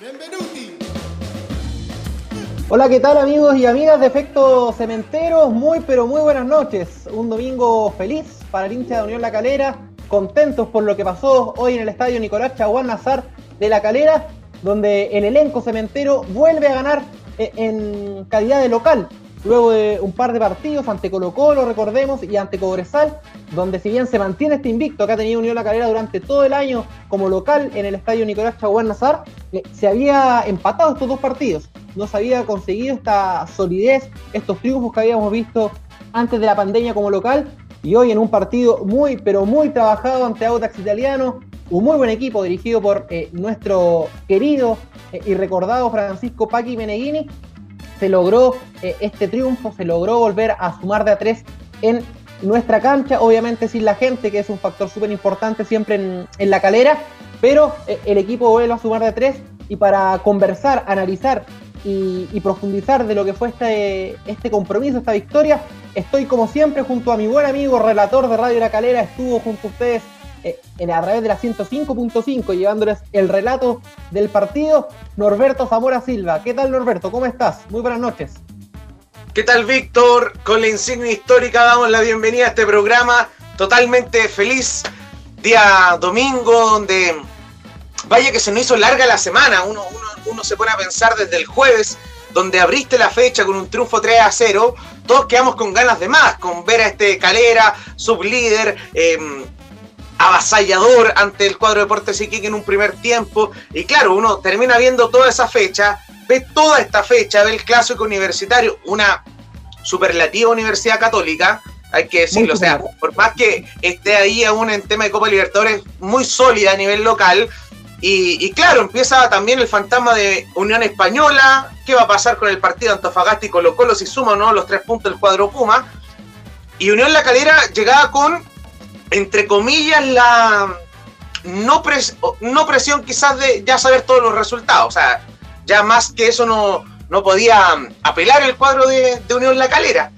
Benvenuti. Hola, ¿qué tal amigos y amigas de Efecto Cementeros? Muy pero muy buenas noches. Un domingo feliz para el hincha de Unión La Calera, contentos por lo que pasó hoy en el estadio Nicolás Chaguán Nazar de La Calera, donde el elenco cementero vuelve a ganar eh, en calidad de local luego de un par de partidos ante Colo Colo, recordemos, y ante Cobresal, donde si bien se mantiene este invicto que ha tenido Unión La Calera durante todo el año como local en el estadio Nicolás Chaguán Nazar, eh, se había empatado estos dos partidos. No se había conseguido esta solidez, estos triunfos que habíamos visto antes de la pandemia como local, y hoy en un partido muy, pero muy trabajado ante Audax Italiano, un muy buen equipo dirigido por eh, nuestro querido eh, y recordado Francisco Paqui Meneghini, se logró eh, este triunfo, se logró volver a sumar de a tres en nuestra cancha, obviamente sin la gente, que es un factor súper importante siempre en, la calera, pero eh, el equipo vuelve a sumar de a tres y para conversar, analizar y, profundizar de lo que fue este, este compromiso, esta victoria, estoy como siempre junto a mi buen amigo, relator de Radio La Calera, estuvo junto a ustedes en, a través de la 105.5, llevándoles el relato del partido, Norberto Zamora Silva. ¿Qué tal, Norberto? ¿Cómo estás? Muy buenas noches. ¿Qué tal, Víctor? Con la insignia histórica damos la bienvenida a este programa. Totalmente feliz. Día domingo, donde vaya que se nos hizo larga la semana. Uno, uno, se pone a pensar desde el jueves, donde abriste la fecha con un triunfo 3 a 0. Todos quedamos con ganas de más, con ver a este Calera, sublíder, eh, avasallador ante el cuadro de Deportes Iquique en un primer tiempo. Y claro, uno termina viendo toda esa fecha, ve toda esta fecha, ve el clásico universitario, una superlativa universidad católica, hay que decirlo. O sea, por más que esté ahí aún en tema de Copa Libertadores, muy sólida a nivel local. Y, claro, empieza también el fantasma de Unión Española. ¿Qué va a pasar con el partido Antofagasta y Colo Colo si suma no los tres puntos del cuadro Puma? Y Unión La Calera llegaba con entre comillas, la no, no presión quizás de ya saber todos los resultados. O sea, ya más que eso no, no podía apelar el cuadro de, Unión La Calera.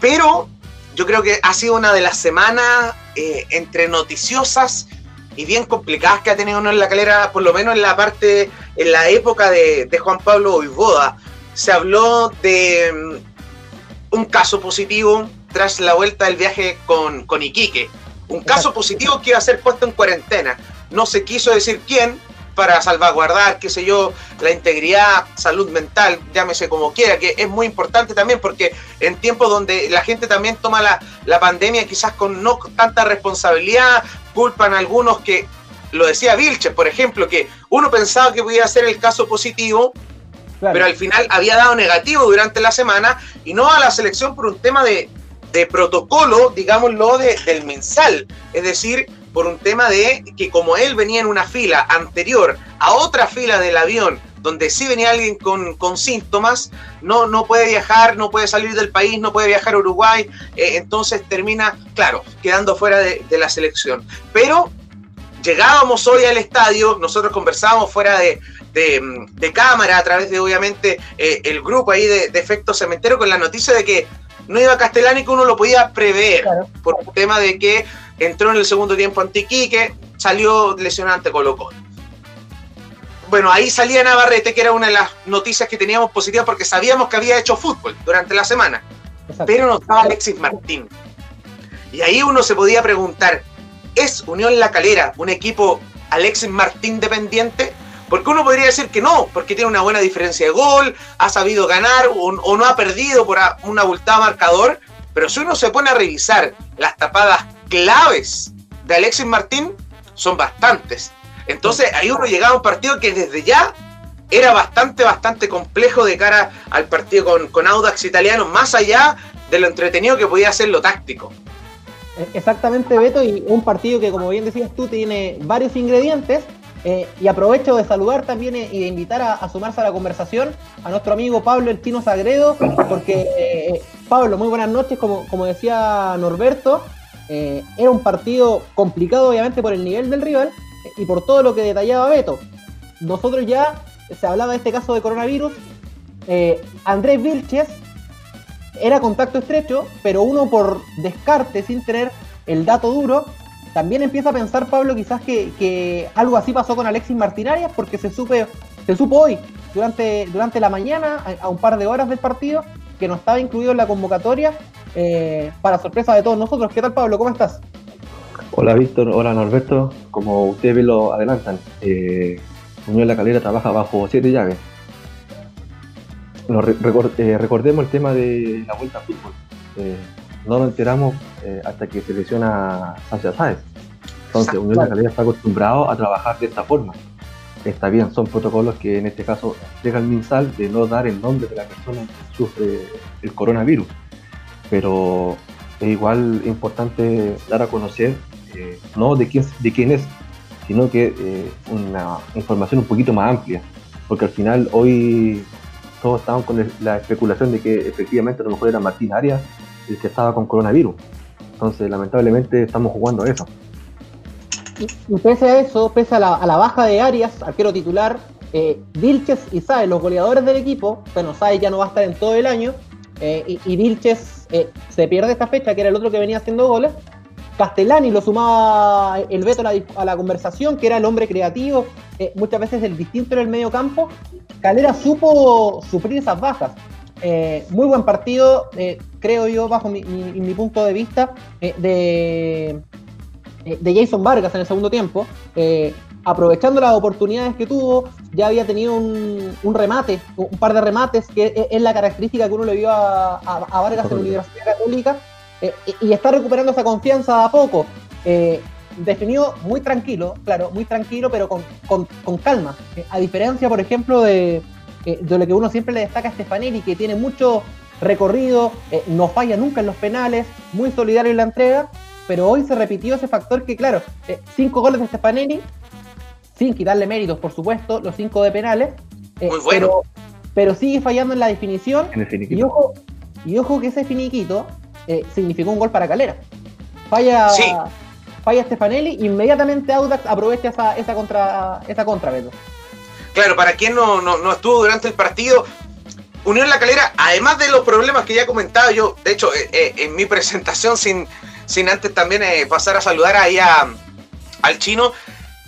Pero yo creo que ha sido una de las semanas eh, entre noticiosas y bien complicadas que ha tenido Unión La Calera, por lo menos en la parte, en la época de, Juan Pablo Boivoda. Se habló de mm, un caso positivo tras la vuelta del viaje con, con Iquique un caso positivo que iba a ser puesto en cuarentena. No se quiso decir quién para salvaguardar, qué sé yo, la integridad, salud mental, llámese como quiera, que es muy importante también porque en tiempos donde la gente también toma la, la pandemia quizás con no tanta responsabilidad, culpan a algunos que, lo decía Vilches, por ejemplo, que uno pensaba que podía ser el caso positivo, pero al final había dado negativo durante la semana y no a la selección por un tema de, de protocolo, digámoslo, de, del mensal. Es decir, por un tema de que como él venía en una fila anterior a otra fila del avión, donde sí venía alguien con, con síntomas, no, no puede viajar, no puede salir del país, no puede viajar a Uruguay, eh, entonces termina, claro, quedando fuera de, la selección. Pero llegábamos hoy al estadio, nosotros conversábamos fuera de, de, cámara, a través de obviamente eh, el grupo ahí de, de Efecto Cementero, con la noticia de que no iba Castellani que uno lo podía prever por el tema de que entró en el segundo tiempo ante que salió lesionante Colo Colo. Bueno, ahí salía Navarrete, que era una de las noticias que teníamos positivas porque sabíamos que había hecho fútbol durante la semana. Pero no estaba Alexis Martín. Y ahí uno se podía preguntar, ¿es Unión La Calera un equipo Alexis Martín dependiente? Porque uno podría decir que no, porque tiene una buena diferencia de gol, ha sabido ganar o, no ha perdido por un abultado marcador. Pero si uno se pone a revisar las tapadas claves de Alexis Martín, son bastantes. Entonces ahí uno llegaba a un partido que desde ya era bastante, bastante complejo de cara al partido con, con Audax Italiano, más allá de lo entretenido que podía ser lo táctico. Exactamente, Beto, y un partido que, como bien decías tú, tiene varios ingredientes eh, y aprovecho de saludar también eh, y de invitar a, sumarse a la conversación a nuestro amigo Pablo El Tino Sagredo, porque eh, Pablo, muy buenas noches, como, como decía Norberto, era un partido complicado obviamente por el nivel del rival y por todo lo que detallaba Beto. Nosotros ya, se hablaba de este caso de coronavirus, Andrés Vilches era contacto estrecho, pero uno por descarte, sin tener el dato duro, también empieza a pensar Pablo quizás que, algo así pasó con Alexis Martinarias porque se supe se supo hoy, durante, durante la mañana, a, un par de horas del partido, que no estaba incluido en la convocatoria, eh, para sorpresa de todos nosotros. ¿Qué tal, Pablo? ¿Cómo estás? Hola, Víctor. Hola, Norberto. Como ustedes lo adelantan, eh, Unión La Calera trabaja bajo siete llaves. Eh, recordemos el tema de la vuelta a fútbol. Eh, no lo enteramos hasta que se lesiona Sánchez Sáez. Entonces, Unión La Calera está acostumbrado a trabajar de esta forma está bien, son protocolos que en este caso deja el MinSal de no dar el nombre de la persona que sufre el coronavirus. Pero es igual importante dar a conocer, eh, no de quién, de quién es, sino que eh, una información un poquito más amplia. Porque al final hoy todos estaban con la especulación de que efectivamente a lo mejor era Martín Arias el que estaba con coronavirus. Entonces, lamentablemente, estamos jugando a eso. Y, pese a eso, pese a la, baja de Arias, arquero titular, eh, Vilches y Saez, los goleadores del equipo, bueno, Saez ya no va a estar en todo el año, eh, y, Vilches eh, se pierde esta fecha, que era el otro que venía haciendo goles. Castellani lo sumaba el veto a la, conversación, que era el hombre creativo, eh, muchas veces el distinto en el medio campo. Calera supo sufrir esas bajas. Muy buen partido, creo yo, bajo mi, mi punto de vista, de, eh, de Jason Vargas en el segundo tiempo, eh, aprovechando las oportunidades que tuvo, ya había tenido un, remate, un par de remates, que es, la característica que uno le vio a, Vargas en la Universidad Católica, eh, y está recuperando esa confianza a poco. definió muy tranquilo, claro, muy tranquilo, pero con, calma. a diferencia, por ejemplo, de, de, lo que uno siempre le destaca a Stefanelli, que tiene mucho recorrido, no falla nunca en los penales, muy solidario en la entrega, pero hoy se repitió ese factor que, claro, eh, cinco goles de Stefanelli, sin quitarle méritos, por supuesto, los cinco de penales, eh, pero, pero sigue fallando en la definición. y, ojo, y ojo que ese finiquito eh, significó un gol para Calera. Falla, falla Stefanelli, inmediatamente Audax aprovecha esa, esa contra, esa contra, Beto. Claro, para quien no, no, estuvo durante el partido, Unión La Calera, además de los problemas que ya comentaba yo, de hecho, en mi presentación sin, sin antes también eh, pasar a saludar ahí al chino.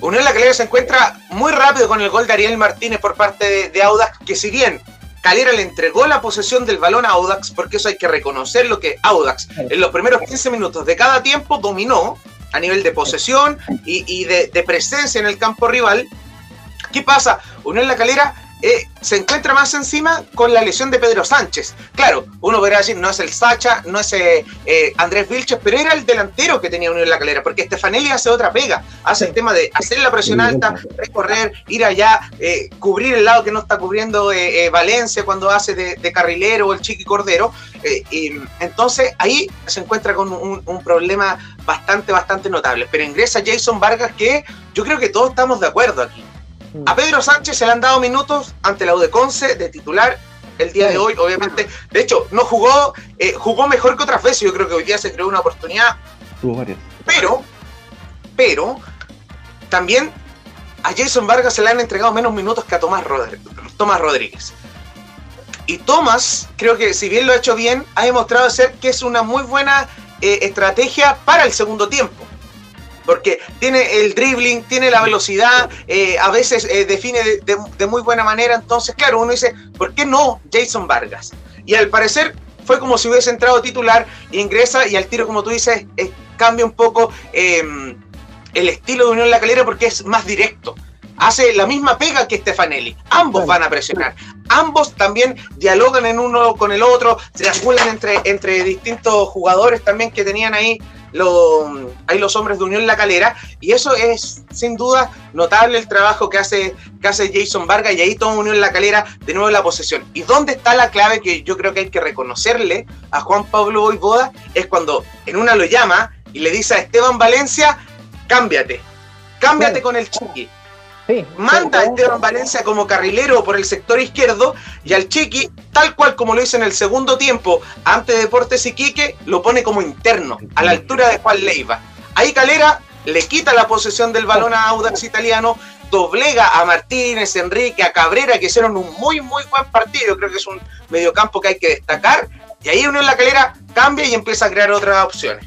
Unión La Calera se encuentra muy rápido con el gol de Ariel Martínez por parte de, Audax, que si bien Calera le entregó la posesión del balón a Audax, porque eso hay que reconocer lo que Audax en los primeros 15 minutos de cada tiempo dominó a nivel de posesión y, de, presencia en el campo rival. ¿Qué pasa? Unión La Calera eh, se encuentra más encima con la lesión de Pedro Sánchez. Claro, uno verá decir, no es el Sacha, no es eh, eh, Andrés Vilches, pero era el delantero que tenía Unión en la calera, porque Stefanelli hace otra pega, hace el tema de hacer la presión alta, recorrer, ir allá, cubrir el lado que no está cubriendo Valencia cuando hace de, carrilero o el Chiqui Cordero. y, entonces ahí se encuentra con un, un problema bastante, bastante notable. Pero ingresa Jason Vargas que yo creo que todos estamos de acuerdo aquí a Pedro Sánchez se le han dado minutos ante la Udeconce de titular el día de hoy, obviamente. De hecho, no jugó, eh, jugó mejor que otras veces. Yo creo que hoy día se creó una oportunidad. Pero, pero, también a Jason Vargas se le han entregado menos minutos que a Tomás, Rodríguez. Y Tomás, creo que si bien lo ha hecho bien, ha demostrado ser que es una muy buena eh, estrategia para el segundo tiempo porque tiene el dribbling, tiene la velocidad, eh, a veces eh, define de, muy buena manera. Entonces, claro, uno dice, ¿por qué no Jason Vargas? Y al parecer fue como si hubiese entrado titular, ingresa y al tiro, como tú dices, eh, cambia un poco em, el estilo de Unión La Calera porque es más directo. Hace la misma pega que Stefanelli. Ambos van a presionar. Ambos también dialogan en uno con el otro, se triangulan entre, entre distintos jugadores también que tenían ahí hay los hombres de Unión La Calera, y eso es sin duda notable el trabajo que hace, que hace Jason Vargas, y ahí toma Unión La Calera de nuevo la posesión. ¿Y dónde está la clave que yo creo que hay que reconocerle a Juan Pablo Boivoda? Es cuando en una lo llama y le dice a Esteban Valencia, cámbiate, cámbiate con el Chiqui. Manda a Esteban Valencia como carrilero por el sector izquierdo y al Chiqui, tal cual como lo hizo en el segundo tiempo ante Deportes Iquique, lo pone como interno, a la altura de Juan Leiva. Ahí Calera le quita la posesión del balón a Audax Italiano, doblega a Martínez, Enrique, a Cabrera, que hicieron un muy, muy buen partido. Creo que es un mediocampo que hay que destacar. Y ahí Unión La Calera cambia y empieza a crear otras opciones.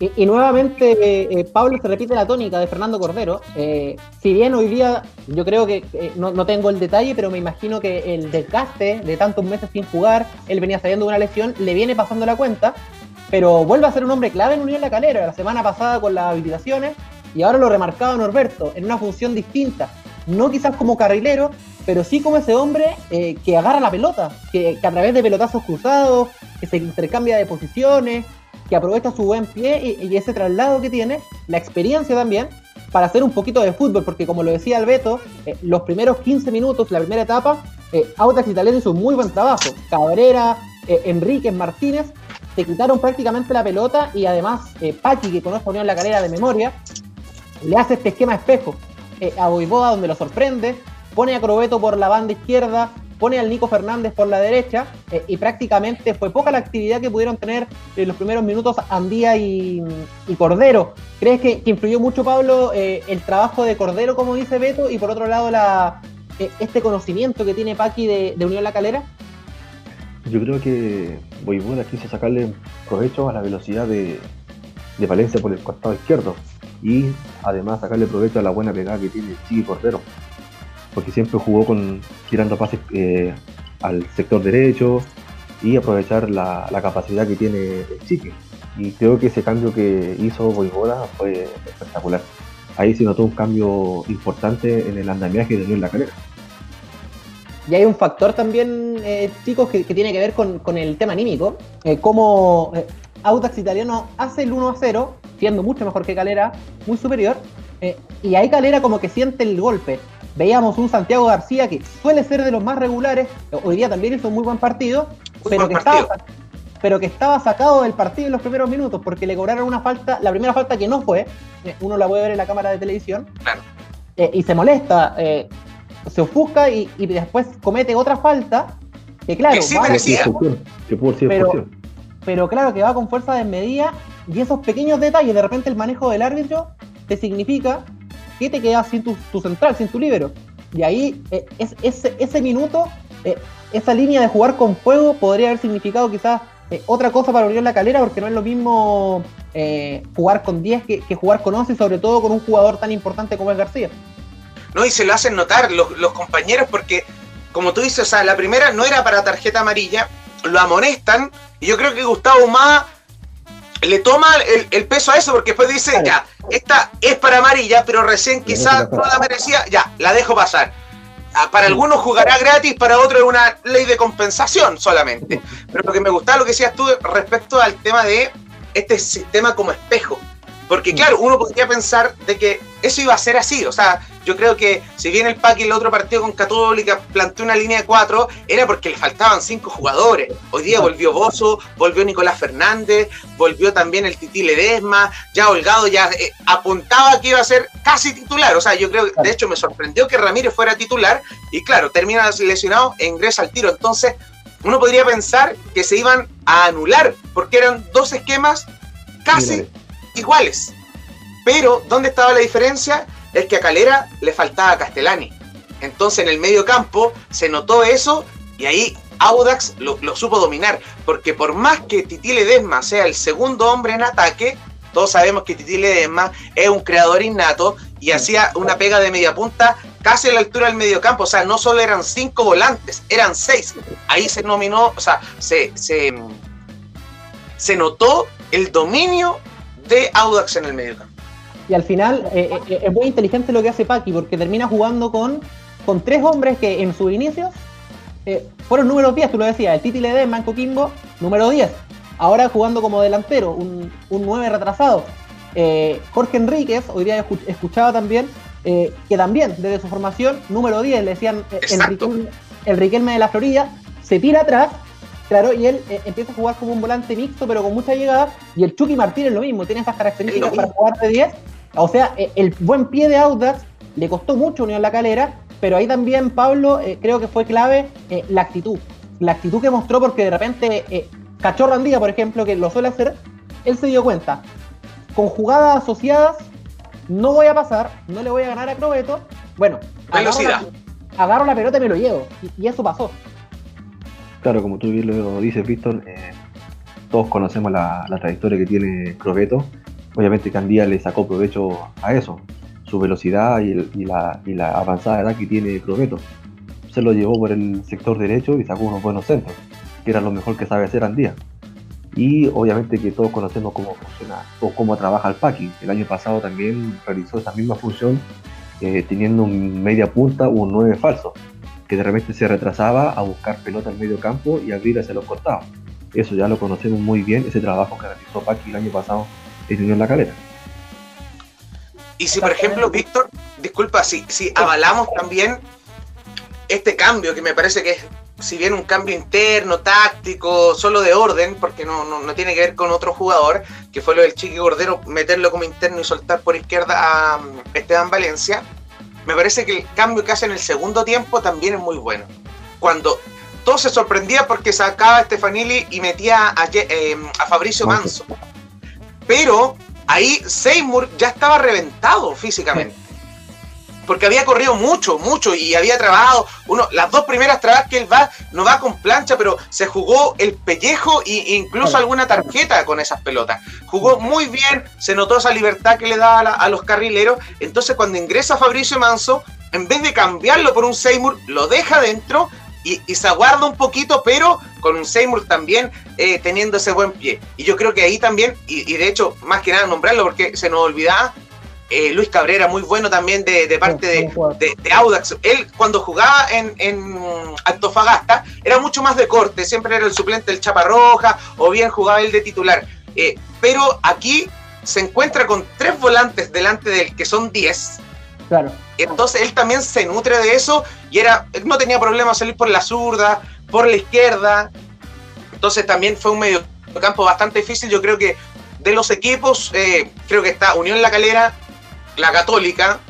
Y, nuevamente, eh, Pablo se repite la tónica de Fernando Cordero. Eh, si bien hoy día yo creo que eh, no, tengo el detalle, pero me imagino que el desgaste de tantos meses sin jugar, él venía saliendo de una lesión, le viene pasando la cuenta, pero vuelve a ser un hombre clave en Unión La Calera. La semana pasada con las habilitaciones y ahora lo remarcaba Norberto en una función distinta. No quizás como carrilero, pero sí como ese hombre que agarra la pelota, que a través de pelotazos cruzados, que se intercambia de posiciones, que aprovecha su buen pie y, ese traslado que tiene, la experiencia también, para hacer un poquito de fútbol, porque como lo decía Alberto, eh, los primeros 15 minutos, la primera etapa, eh, Audax Italiano hizo un muy buen trabajo. Cabrera, eh, Enríquez, Martínez, se quitaron prácticamente la pelota y además eh, Paqui, que conoce a Unión La Calera de memoria, le hace este esquema espejo a Boivoda donde lo sorprende, pone a Crobeto por la banda izquierda, pone al Nico Fernández por la derecha eh, y prácticamente fue poca la actividad que pudieron tener en los primeros minutos Andía y, Cordero. ¿Crees que, influyó mucho, Pablo, eh, el trabajo de Cordero, como dice Beto, y por otro lado la, eh, este conocimiento que tiene Paqui de, Unión La Calera? Yo creo que Boivoda quiso sacarle provecho a la velocidad de, de Valencia por el costado izquierdo y además sacarle provecho a la buena pegada que tiene Chiqui Cordero porque siempre jugó con tirando pases eh, al sector derecho y aprovechar la, capacidad que tiene el Chique. Y creo que ese cambio que hizo Boivoda fue espectacular. Ahí se notó un cambio importante en el andamiaje de La Calera. Y hay un factor también, eh, chicos, que, tiene que ver con, el tema anímico. Eh, como Audax Italiano hace el 1 a 0, siendo mucho mejor que Calera, muy superior. y ahí Calera como que siente el golpe veíamos un Santiago García que suele ser de los más regulares, hoy día también hizo un muy buen partido, pero, que Estaba, pero que estaba sacado del partido en los primeros minutos porque le cobraron una falta, la primera falta que no fue, eh, uno la puede ver en la cámara de televisión, eh, y se molesta, eh, se ofusca y, después comete otra falta que claro, pero, pero claro que va con fuerza desmedida y esos pequeños detalles, de repente el manejo del árbitro te significa ¿qué te quedas sin tu, central, sin tu libero? Y ahí eh, es, ese minuto, eh, esa línea de jugar con fuego podría haber significado quizás eh, otra cosa para Unión La Calera, porque no es lo mismo jugar con 10 que, jugar con 11, sobre todo con un jugador tan importante como es García. No, y se lo hacen notar los, los compañeros, porque como tú dices, o sea, la primera no era para tarjeta amarilla, lo amonestan, y yo creo que Gustavo Más le toma el, peso a eso porque después dice, ya, esta es para amarilla, pero recién quizás no la merecía, ya, la dejo pasar. Ah, para algunos jugará gratis, para otros es una ley de compensación solamente. Pero lo que me gustaba lo que decías tú respecto al tema de este sistema como espejo. Porque claro, uno podría pensar de que eso iba a ser así. O sea, yo creo que si bien el Paqui el otro partido con Católica planteó una línea de cuatro, era porque le faltaban cinco jugadores. Hoy día volvió Bozo, volvió Nicolás Fernández, volvió también el Titi Ledesma, ya Holgado ya eh, apuntaba que iba a ser casi titular. O sea, yo creo que de hecho me sorprendió que Ramírez fuera titular y claro, termina lesionado e ingresa al tiro. Entonces, uno podría pensar que se iban a anular porque eran dos esquemas casi iguales. Pero, ¿dónde estaba la diferencia? Es que a Calera le faltaba Castellani. Entonces, en el medio campo se notó eso y ahí Audax lo, supo dominar. Porque por más que Titi Ledesma sea el segundo hombre en ataque, todos sabemos que Titi Ledesma es un creador innato y hacía una pega de media punta casi a la altura del medio campo. O sea, no solo eran cinco volantes, eran seis. Ahí se nominó, o sea, se, se, se notó el dominio de Audax en el medio Y al final eh, eh, eh, es muy inteligente lo que hace Paqui porque termina jugando con, con tres hombres que en sus inicios fueron números 10, tú lo decías, el Titi Ledesma Manco Kimbo, número 10. Ahora jugando como delantero, un, un 9 retrasado. Jorge Enríquez, hoy día escuchaba también, que también desde su formación, número 10, le decían el Riquelme de la Florida, se tira atrás Claro, y él eh, empieza a jugar como un volante mixto, pero con mucha llegada. Y el Chucky Martínez lo mismo, tiene esas características para jugar de 10. O sea, eh, el buen pie de Audax le costó mucho Unión La Calera, pero ahí también Pablo eh, creo que fue clave la actitud. La actitud que mostró porque de repente Cachorro Andía, por ejemplo, que lo suele hacer, él se dio cuenta. Con jugadas asociadas, no voy a pasar, no le voy a ganar a Crobeto. Bueno, velocidad. Agarro la, pelota y me lo llevo. y eso pasó. Claro, como tú bien lo dices, Víctor, eh, todos conocemos la, trayectoria que tiene Crobeto obviamente Candía le sacó provecho a eso, su velocidad y, la, y la, avanzada edad que tiene Prometo. Se lo llevó por el sector derecho y sacó unos buenos centros, que era lo mejor que sabe hacer Andía. Y obviamente que todos conocemos cómo funciona o cómo trabaja el Paki. El año pasado también realizó esa misma función eh, teniendo un media punta o un 9 falso, que de repente se retrasaba a buscar pelota en medio campo y abrir hacia los costados. Eso ya lo conocemos muy bien, ese trabajo que realizó Paki el año pasado en Unión La Calera. Y si, por ejemplo, Víctor, disculpa, si, si avalamos también este cambio, que me parece que es, si bien un cambio interno, táctico, solo de orden, porque no, no, tiene que ver con otro jugador, que fue lo del Chiqui Gordero, meterlo como interno y soltar por izquierda a um, Esteban Valencia, me parece que el cambio que hace en el segundo tiempo también es muy bueno. Cuando todo se sorprendía porque sacaba a Stefanili y metía a, eh, a Fabricio Manso. Pero ahí Seymour ya estaba reventado físicamente. Porque había corrido mucho, mucho y había trabajado. Uno, las dos primeras trabas que él va, no va con plancha, pero se jugó el pellejo e incluso alguna tarjeta con esas pelotas. Jugó muy bien, se notó esa libertad que le daba a, los carrileros. Entonces, cuando ingresa Fabricio Manso, en vez de cambiarlo por un Seymour, lo deja dentro y, se aguarda un poquito, pero con un Seymour también eh, teniendo ese buen pie. Y yo creo que ahí también, y, de hecho, más que nada nombrarlo porque se nos olvidaba, eh, Luis Cabrera, muy bueno también de, parte de, Audax. Él cuando jugaba en, en, Antofagasta era mucho más de corte, siempre era el suplente del Chaparroja o bien jugaba él de titular. Eh, pero aquí se encuentra con tres volantes delante del que son 10 entonces él también se nutre de eso y era, no tenía problema salir por la zurda, por la izquierda. Entonces también fue un medio campo bastante difícil. Yo creo que de los equipos, eh, creo que está Unión La Calera, la Católica,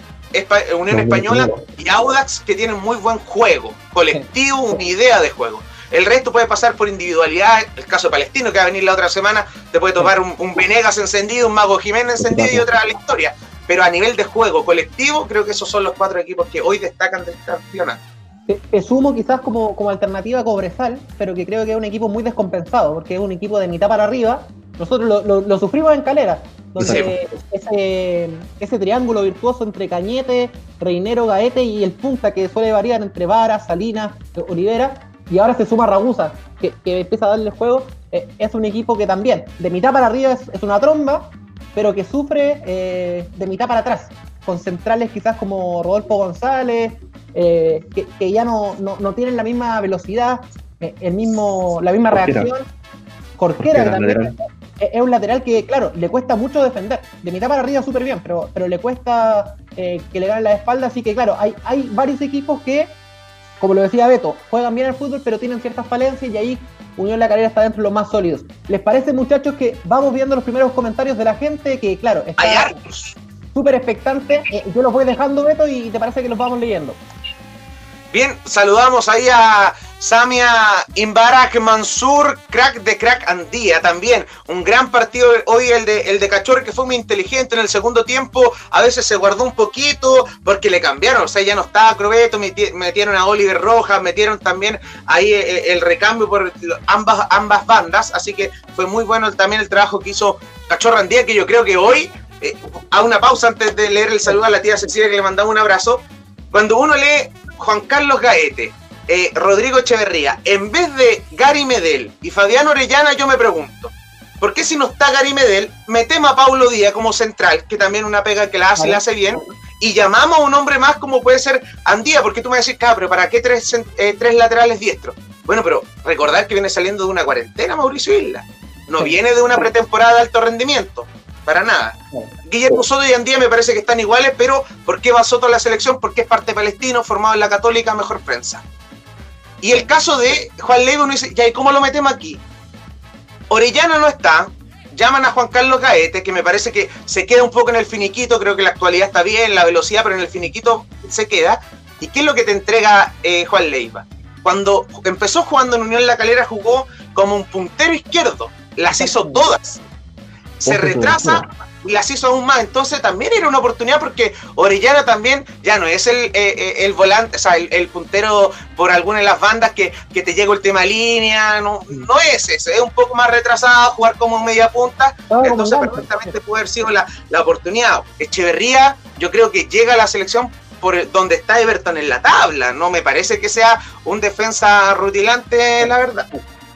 Unión Española y Audax que tienen muy buen juego, colectivo, una idea de juego. El resto puede pasar por individualidad. El caso de Palestino, que va a venir la otra semana, te puede tomar un, un Venegas encendido, un Mago Jiménez encendido y otra la historia pero a nivel de juego colectivo, creo que esos son los cuatro equipos que hoy destacan del campeonato. Te, sumo quizás como, como alternativa a Cobresal, pero que creo que es un equipo muy descompensado, porque es un equipo de mitad para arriba. Nosotros lo, sufrimos en Calera, donde ese, ese, triángulo virtuoso entre Cañete, Reinero, Gaete y el punta que suele variar entre Vara, Salinas, Olivera, y ahora se suma Ragusa, que, empieza a darle juego, eh, es un equipo que también, de mitad para arriba es, es una tromba, pero que sufre eh, de mitad para atrás, con centrales quizás como Rodolfo González, eh, que, ya no, no, tienen la misma velocidad, eh, el mismo, la misma reacción. Corquera, que también es un lateral que, claro, le cuesta mucho defender. De mitad para arriba súper bien, pero, pero le cuesta que le ganen la espalda. Así que, claro, hay, hay varios equipos que, como lo decía Beto, juegan bien al fútbol, pero tienen ciertas falencias y ahí Unión La Calera está dentro de los más sólidos. ¿Les parece, muchachos, que vamos viendo los primeros comentarios de la gente? Que, claro, está súper expectante. Eh, yo los voy dejando, Beto, y te parece que los vamos leyendo. Bien, saludamos ahí a Samia Imbarak Mansur, crack de crack Andía también. Un gran partido hoy el de, el de Cachorro que fue muy inteligente en el segundo tiempo. A veces se guardó un poquito porque le cambiaron. O sea, ya no estaba Crobeto, metieron a Oliver Rojas, metieron también ahí eh, eh, el, recambio por ambas, ambas bandas. Así que fue muy bueno también el trabajo que hizo Cachorro Andía, que yo creo que hoy, eh, a una pausa antes de leer el saludo a la tía Cecilia que le mandaba un abrazo. Cuando uno lee Juan Carlos Gaete, eh, Rodrigo Echeverría, en vez de Gary Medel y Fabián Orellana, yo me pregunto, ¿por qué si no está Gary Medel, metemos a Paulo Díaz como central, que también una pega que la hace, y la hace bien, y llamamos a un hombre más como puede ser Andía, porque tú me decís, pero ¿para qué tres, eh, tres laterales diestros? Bueno, pero recordar que viene saliendo de una cuarentena Mauricio Isla, no viene de una pretemporada de alto rendimiento para nada. Guillermo Soto y Andía me parece que están iguales, pero ¿por qué va Soto a la selección? Porque es parte palestino, formado en la Católica, mejor prensa. Y el caso de Juan Leiva, uno dice, ya, ¿y cómo lo metemos aquí? Orellana no está, llaman a Juan Carlos Gaete, que me parece que se queda un poco en el finiquito, creo que la actualidad está bien, la velocidad, pero en el finiquito se queda. ¿Y qué es lo que te entrega eh, Juan Leiva? Cuando empezó jugando en Unión La Calera, jugó como un puntero izquierdo, las hizo todas. Se retrasa, las hizo aún más. Entonces también era una oportunidad porque Orellana también ya no es el, eh, eh, el volante, o sea, el, puntero por alguna de las bandas que, que te llega el tema línea, no, no es ese, es un poco más retrasado, jugar como media punta, entonces perfectamente puede haber sido la, la oportunidad. Echeverría, yo creo que llega a la selección por donde está Everton en la tabla. No me parece que sea un defensa rutilante, la verdad.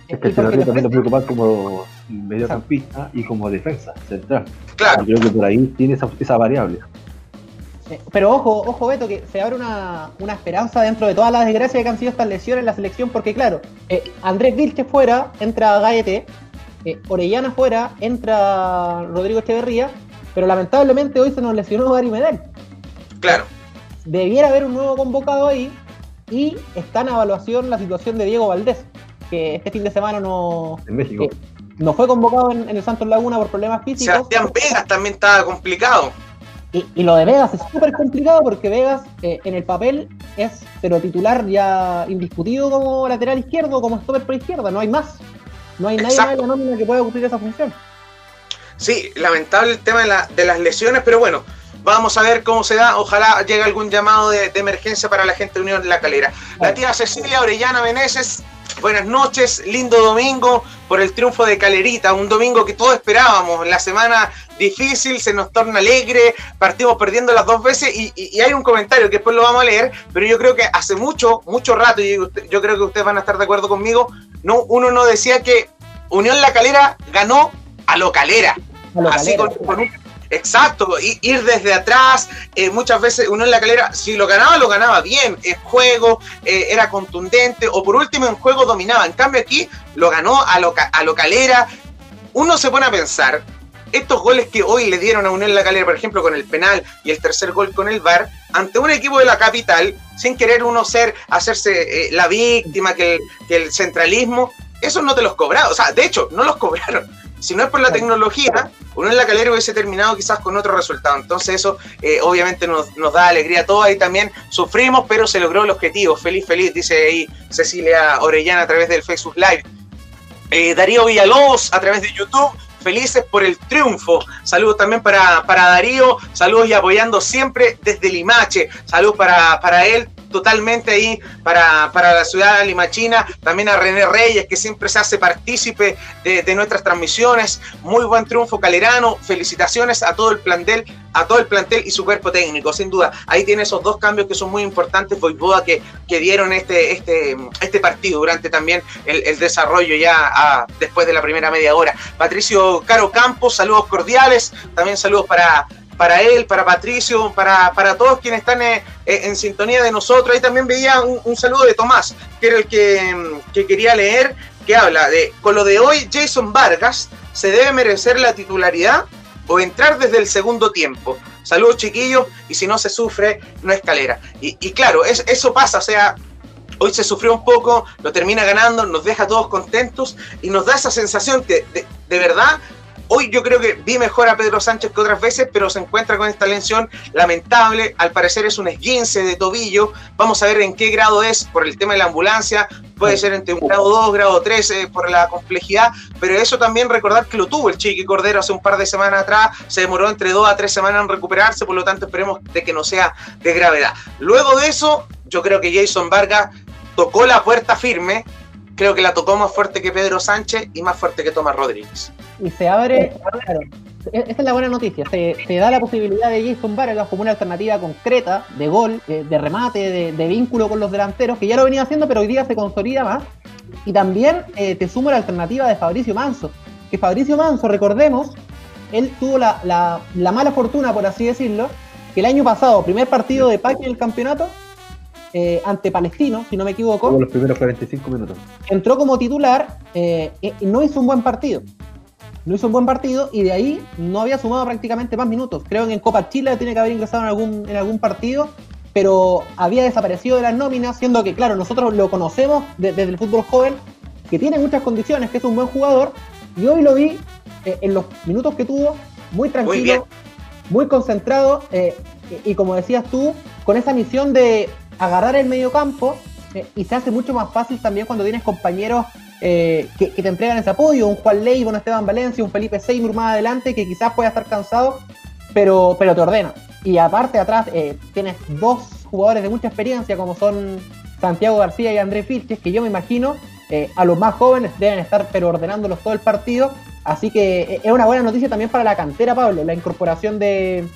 Es que Echeverría también lo puede ocupar como mediocampista y como defensa central. Claro. Yo creo que por ahí tiene esa, esa variable. Eh, pero ojo, ojo Beto, que se abre una, una, esperanza dentro de todas las desgracias que han sido estas lesiones en la selección, porque claro, eh, Andrés Vilche fuera, entra Gaete, eh, Orellana fuera, entra Rodrigo Echeverría, pero lamentablemente hoy se nos lesionó Gary Medel. Claro. Debiera haber un nuevo convocado ahí y está en evaluación la situación de Diego Valdés, que este fin de semana no... En México. no fue convocado en, el Santos Laguna por problemas físicos. Sebastián Vegas también estaba complicado. Y, lo de Vegas es súper complicado porque Vegas eh, en el papel es pero titular ya indiscutido como lateral izquierdo, como stopper por izquierda, no hay más. No hay nadie más en la nómina que pueda cumplir esa función. Sí, lamentable el tema de, las lesiones, pero bueno, vamos a ver cómo se da. Ojalá llegue algún llamado de, emergencia para la gente de Unión de la Calera. La tía Cecilia Orellana Meneses Buenas noches, lindo domingo por el triunfo de Calerita, un domingo que todos esperábamos, la semana difícil, se nos torna alegre, partimos perdiendo las dos veces y, hay un comentario que después lo vamos a leer, pero yo creo que hace mucho, mucho rato, y yo creo que ustedes van a estar de acuerdo conmigo, no, uno no decía que Unión La Calera ganó a lo Calera, así con, un Exacto, ir desde atrás, eh, muchas veces uno en la calera, si lo ganaba, lo ganaba bien, en juego, eh, era contundente, o por último en juego dominaba. En cambio aquí lo ganó a lo, a lo calera. Uno se pone a pensar, estos goles que hoy le dieron a Unión La Calera, por ejemplo, con el penal y el tercer gol con el VAR, ante un equipo de la capital, sin querer uno ser, hacerse eh, la víctima, que el, que el centralismo, eso no te los cobraron. O sea, de hecho, no los cobraron si no es por la tecnología, uno en la calera hubiese terminado quizás con otro resultado. Entonces eso eh, obviamente nos, da alegría a todos y también sufrimos, pero se logró el objetivo. Feliz, feliz, dice ahí Cecilia Orellana a través del Facebook Live. Eh, Darío Villalobos a través de YouTube. Felices por el triunfo. Saludos también para, para Darío. Saludos y apoyando siempre desde Limache. Saludos para, para él totalmente ahí para, la ciudad de Limachina, también a René Reyes, que siempre se hace partícipe de, nuestras transmisiones. Muy buen triunfo calerano, felicitaciones a todo el plantel, a todo el plantel y su cuerpo técnico, sin duda. Ahí tiene esos dos cambios que son muy importantes, Voivoda, que, que dieron este, este, este partido durante también el, desarrollo ya después de la primera media hora. Patricio Caro Campos, saludos cordiales, también saludos para para él, para Patricio, para, para todos quienes están eh, eh, en sintonía de nosotros. Ahí también veía un, saludo de Tomás, que era el que, que, quería leer, que habla de, con lo de hoy, Jason Vargas se debe merecer la titularidad o entrar desde el segundo tiempo. Saludos chiquillos, y si no se sufre, no escalera. Y, y claro, es, eso pasa, o sea, hoy se sufrió un poco, lo termina ganando, nos deja todos contentos y nos da esa sensación que de, de verdad Hoy yo creo que vi mejor a Pedro Sánchez que otras veces, pero se encuentra con esta lesión lamentable. Al parecer es un esguince de tobillo. Vamos a ver en qué grado es por el tema de la ambulancia. Puede ser entre un grado 2, grado 3 eh, por la complejidad, pero eso también recordar que lo tuvo el Chiqui Cordero hace un par de semanas atrás. Se demoró entre 2 a 3 semanas en recuperarse, por lo tanto esperemos de que no sea de gravedad. Luego de eso, yo creo que Jason Vargas tocó la puerta firme creo que la tocó más fuerte que Pedro Sánchez y más fuerte que Tomás Rodríguez. Y se abre, claro, e-, esta es la buena noticia, se, da la posibilidad de Jason Vargas como una alternativa concreta de gol, de, remate, de, vínculo con los delanteros, que ya lo venía haciendo, pero hoy día se consolida más. Y también eh, te sumo la alternativa de Fabricio Manso, que Fabricio Manso, recordemos, él tuvo la, la mala fortuna, por así decirlo, que el año pasado, primer partido de Paqui en el campeonato, eh, ante Palestino, si no me equivoco. los primeros 45 minutos. Entró como titular eh, y no hizo un buen partido. No hizo un buen partido y de ahí no había sumado prácticamente más minutos. Creo que en Copa Chile tiene que haber ingresado en algún, en algún partido, pero había desaparecido de las nóminas, siendo que, claro, nosotros lo conocemos desde el fútbol joven, que tiene muchas condiciones, que es un buen jugador, y hoy lo vi eh, en los minutos que tuvo, muy tranquilo, muy, concentrado, y como decías tú, con esa misión de agarrar el medio campo eh, y se hace mucho más fácil también cuando tienes compañeros eh, que, te entregan ese apoyo, un Juan Ley, un Esteban Valencia, un Felipe Seymour más adelante, que quizás pueda estar cansado, pero, pero te ordena. Y aparte atrás eh, tienes dos jugadores de mucha experiencia como son Santiago García y Andrés Vilches, que yo me imagino a los más jóvenes deben estar pero ordenándolos todo el partido. Así que es una buena noticia también para la cantera, Pablo, la incorporación de,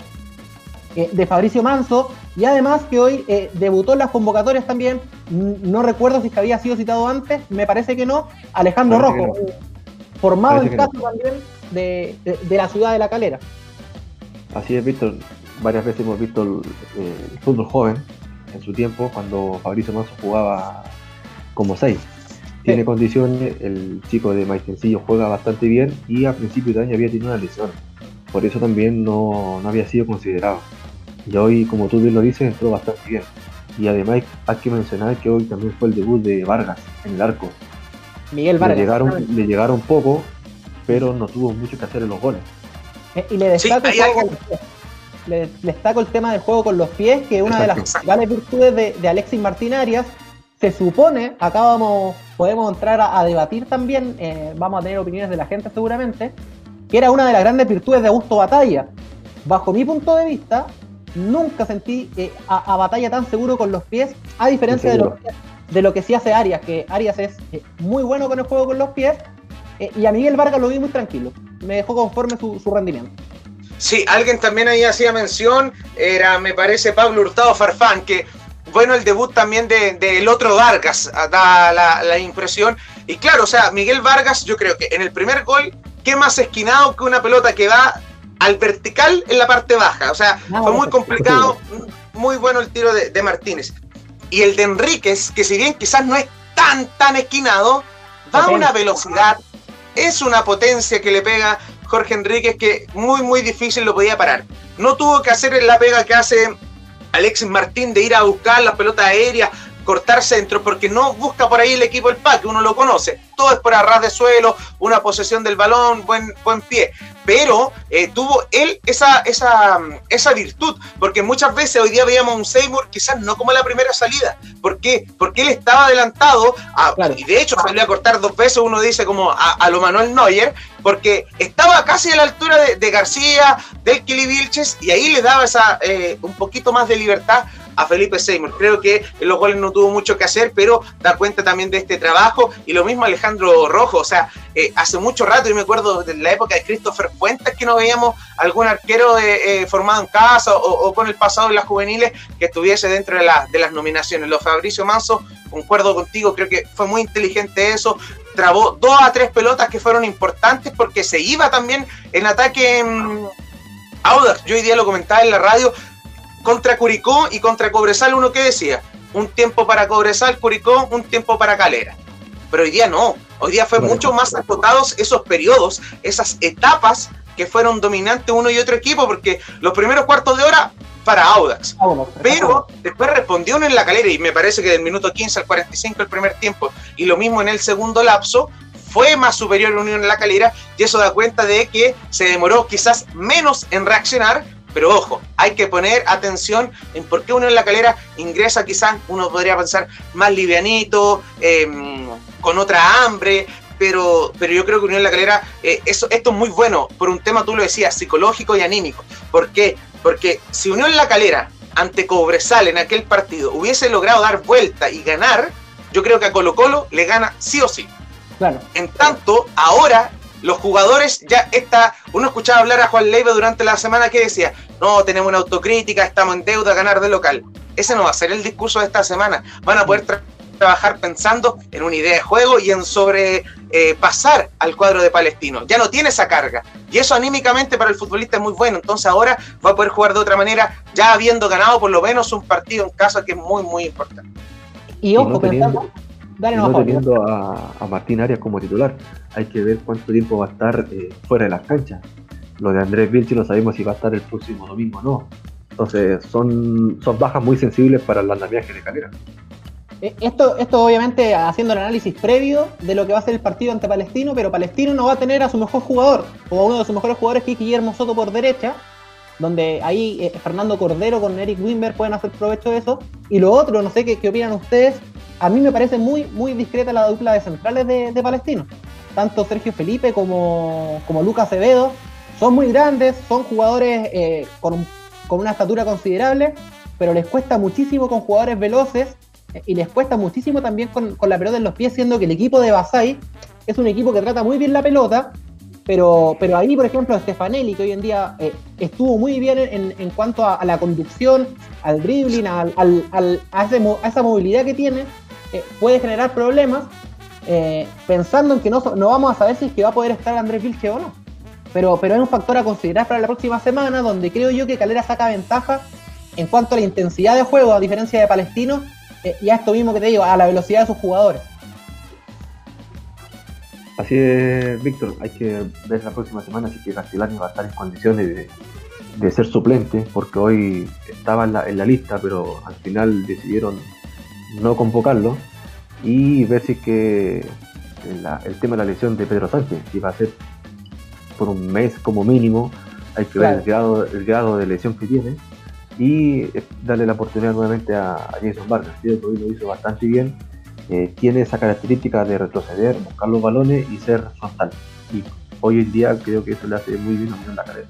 eh, de Fabricio Manso, y además que hoy eh, debutó en las convocatorias también, no recuerdo si había sido citado antes, me parece que no, Alejandro Rojo, formado en caso también de, la ciudad de La Calera. Así es, Víctor, varias veces hemos visto el, fútbol joven en su tiempo, cuando Fabricio Manso jugaba como seis. Tiene condiciones, el chico de Maistencillo juega bastante bien y a principio de año había tenido una lesión. Por eso también no, no había sido considerado. Y hoy, como tú bien lo dices, entró bastante bien. Y además hay que mencionar que hoy también fue el debut de Vargas en el arco. Miguel Vargas. Le llegaron, le llegaron poco, pero no tuvo mucho que hacer en los goles. Eh, y le destaco, le, destaco el tema del juego con los pies, que es una de las principales virtudes de, Alexis Martín Arias. Se supone, acá vamos, podemos entrar a, debatir también, eh, vamos a tener opiniones de la gente seguramente, que era una de las grandes virtudes de Augusto Batalla. Bajo mi punto de vista, nunca sentí eh, a, batalla tan seguro con los pies, a diferencia de lo, de lo, que sí hace Arias, que Arias es eh, muy bueno con el juego con los pies, eh, y a Miguel Vargas lo vi muy tranquilo, me dejó conforme su, rendimiento. Sí, alguien también ahí hacía mención, era, me parece, Pablo Hurtado Farfán, que bueno el debut también del de, otro Vargas, ah, da la, la, impresión. Y claro, o sea, Miguel Vargas, yo creo que en el primer gol, qué más esquinado que una pelota que va al vertical en la parte baja. O sea, fue muy complicado, muy bueno el tiro de, Martínez. Y el de Enríquez, que si bien quizás no es tan, tan esquinado, va a una velocidad, es una potencia que le pega Jorge Enríquez que muy, muy difícil lo podía parar. No tuvo que hacer la pega que hace Alexis Martín de ir a buscar la pelota aérea, cortar centro, porque no busca por ahí el equipo el pack, uno lo conoce. Todo es por arras de suelo, una posesión del balón, buen, buen pie pero eh, tuvo él esa, esa, esa virtud, porque muchas veces hoy día veíamos un Seymour quizás no como la primera salida. ¿Por qué? Porque él estaba adelantado, y de hecho salió a cortar dos veces, uno dice como a, lo Manuel Neuer, porque estaba casi a la altura de, García, del Kili Vilches, y ahí le daba esa eh, un poquito más de libertad a Felipe Seymour. Creo que en los goles no tuvo mucho que hacer, pero da cuenta también de este trabajo. Y lo mismo Alejandro Rojo, o sea, eh, hace mucho rato, yo me acuerdo de la época de Christopher Fuentes, que no veíamos algún arquero eh, eh, formado en casa o, con el pasado en las juveniles que estuviese dentro de, de las nominaciones. Los Fabricio Manso, concuerdo contigo, creo que fue muy inteligente eso trabó dos a tres pelotas que fueron importantes porque se iba también en ataque en Audax. Yo hoy día lo comentaba en la radio, contra Curicó y contra Cobresal, uno que decía, un tiempo para Cobresal, Curicó, un tiempo para Calera. Pero hoy día no, hoy día fue mucho más acotados esos periodos, esas etapas que fueron dominantes uno y otro equipo, porque los primeros cuartos de hora para Audax. Pero después respondió uno en la calera y me parece que del minuto 15 al 45 el primer tiempo y lo mismo en el segundo lapso fue más superior Unión en la calera y eso da cuenta de que se demoró quizás menos en reaccionar pero ojo, hay que poner atención en por qué uno en la calera ingresa quizás, uno podría pensar, más livianito, em, con otra hambre, pero, pero yo creo que Unión La Calera, eh, eso, esto es muy bueno por un tema, tú lo decías, psicológico y anímico. ¿Por qué? Porque si Unión La Calera ante Cobresal en aquel partido hubiese logrado dar vuelta y ganar, yo creo que a Colo Colo le gana sí o sí. Claro. En tanto, ahora los jugadores ya está, uno escuchaba hablar a Juan Leiva durante la semana que decía, no, tenemos una autocrítica, estamos en deuda, ganar de local. Ese no va a ser el discurso de esta semana. Van a poder trabajar pensando en una idea de juego y en sobrepasar eh, al cuadro de Palestino. Ya no tiene esa carga. Y eso anímicamente para el futbolista es muy bueno. Entonces ahora va a poder jugar de otra manera, ya habiendo ganado por lo menos un partido en casa que es muy, muy importante. Y ojo, pensando no teniendo a, Martín Arias como titular. Hay que ver cuánto tiempo va a estar eh, fuera de las canchas. Lo de Andrés Vilchi no sabemos si va a estar el próximo domingo o no. Entonces son, son bajas muy sensibles para el andamiaje de calera. Eh, esto, esto obviamente haciendo el análisis previo de lo que va a ser el partido ante Palestino, pero Palestino no va a tener a su mejor jugador, o a uno de sus mejores jugadores que es Guillermo Soto por derecha, donde ahí eh, Fernando Cordero con Eric Wimber pueden hacer provecho de eso. Y lo otro, no sé qué, qué opinan ustedes, a mí me parece muy, muy discreta la dupla de centrales de, Palestino. Tanto Sergio Felipe como, como Lucas Acevedo son muy grandes, son jugadores eh, con, con, una estatura considerable, pero les cuesta muchísimo con jugadores veloces eh, y les cuesta muchísimo también con, con, la pelota en los pies, siendo que el equipo de Basay es un equipo que trata muy bien la pelota, pero, pero ahí, por ejemplo, Stefanelli, que hoy en día eh, estuvo muy bien en, en cuanto a, la conducción, al dribbling, al, al, a, esa movilidad que tiene, eh, puede generar problemas, pensando en que no, no vamos a saber si es que va a poder estar Andrés Vilche o no. Pero, pero es un factor a considerar para la próxima semana, donde creo yo que Calera saca ventaja en cuanto a la intensidad de juego, a diferencia de Palestino, eh, y a esto mismo que te digo, a la velocidad de sus jugadores. Así es, Víctor, hay que ver la próxima semana si que Castellani va a estar en condiciones de, ser suplente, porque hoy estaba en la, lista, pero al final decidieron no convocarlo, y ver si que el tema de la lesión de Pedro Sánchez, si va a ser por un mes como mínimo, hay que ver el grado, el grado de lesión que tiene, y eh, darle la oportunidad nuevamente a, Jason Vargas, que hoy lo hizo bastante bien. Eh, tiene esa característica de retroceder, buscar los balones y ser frontal. Y hoy en día creo que eso le hace muy bien a la carrera.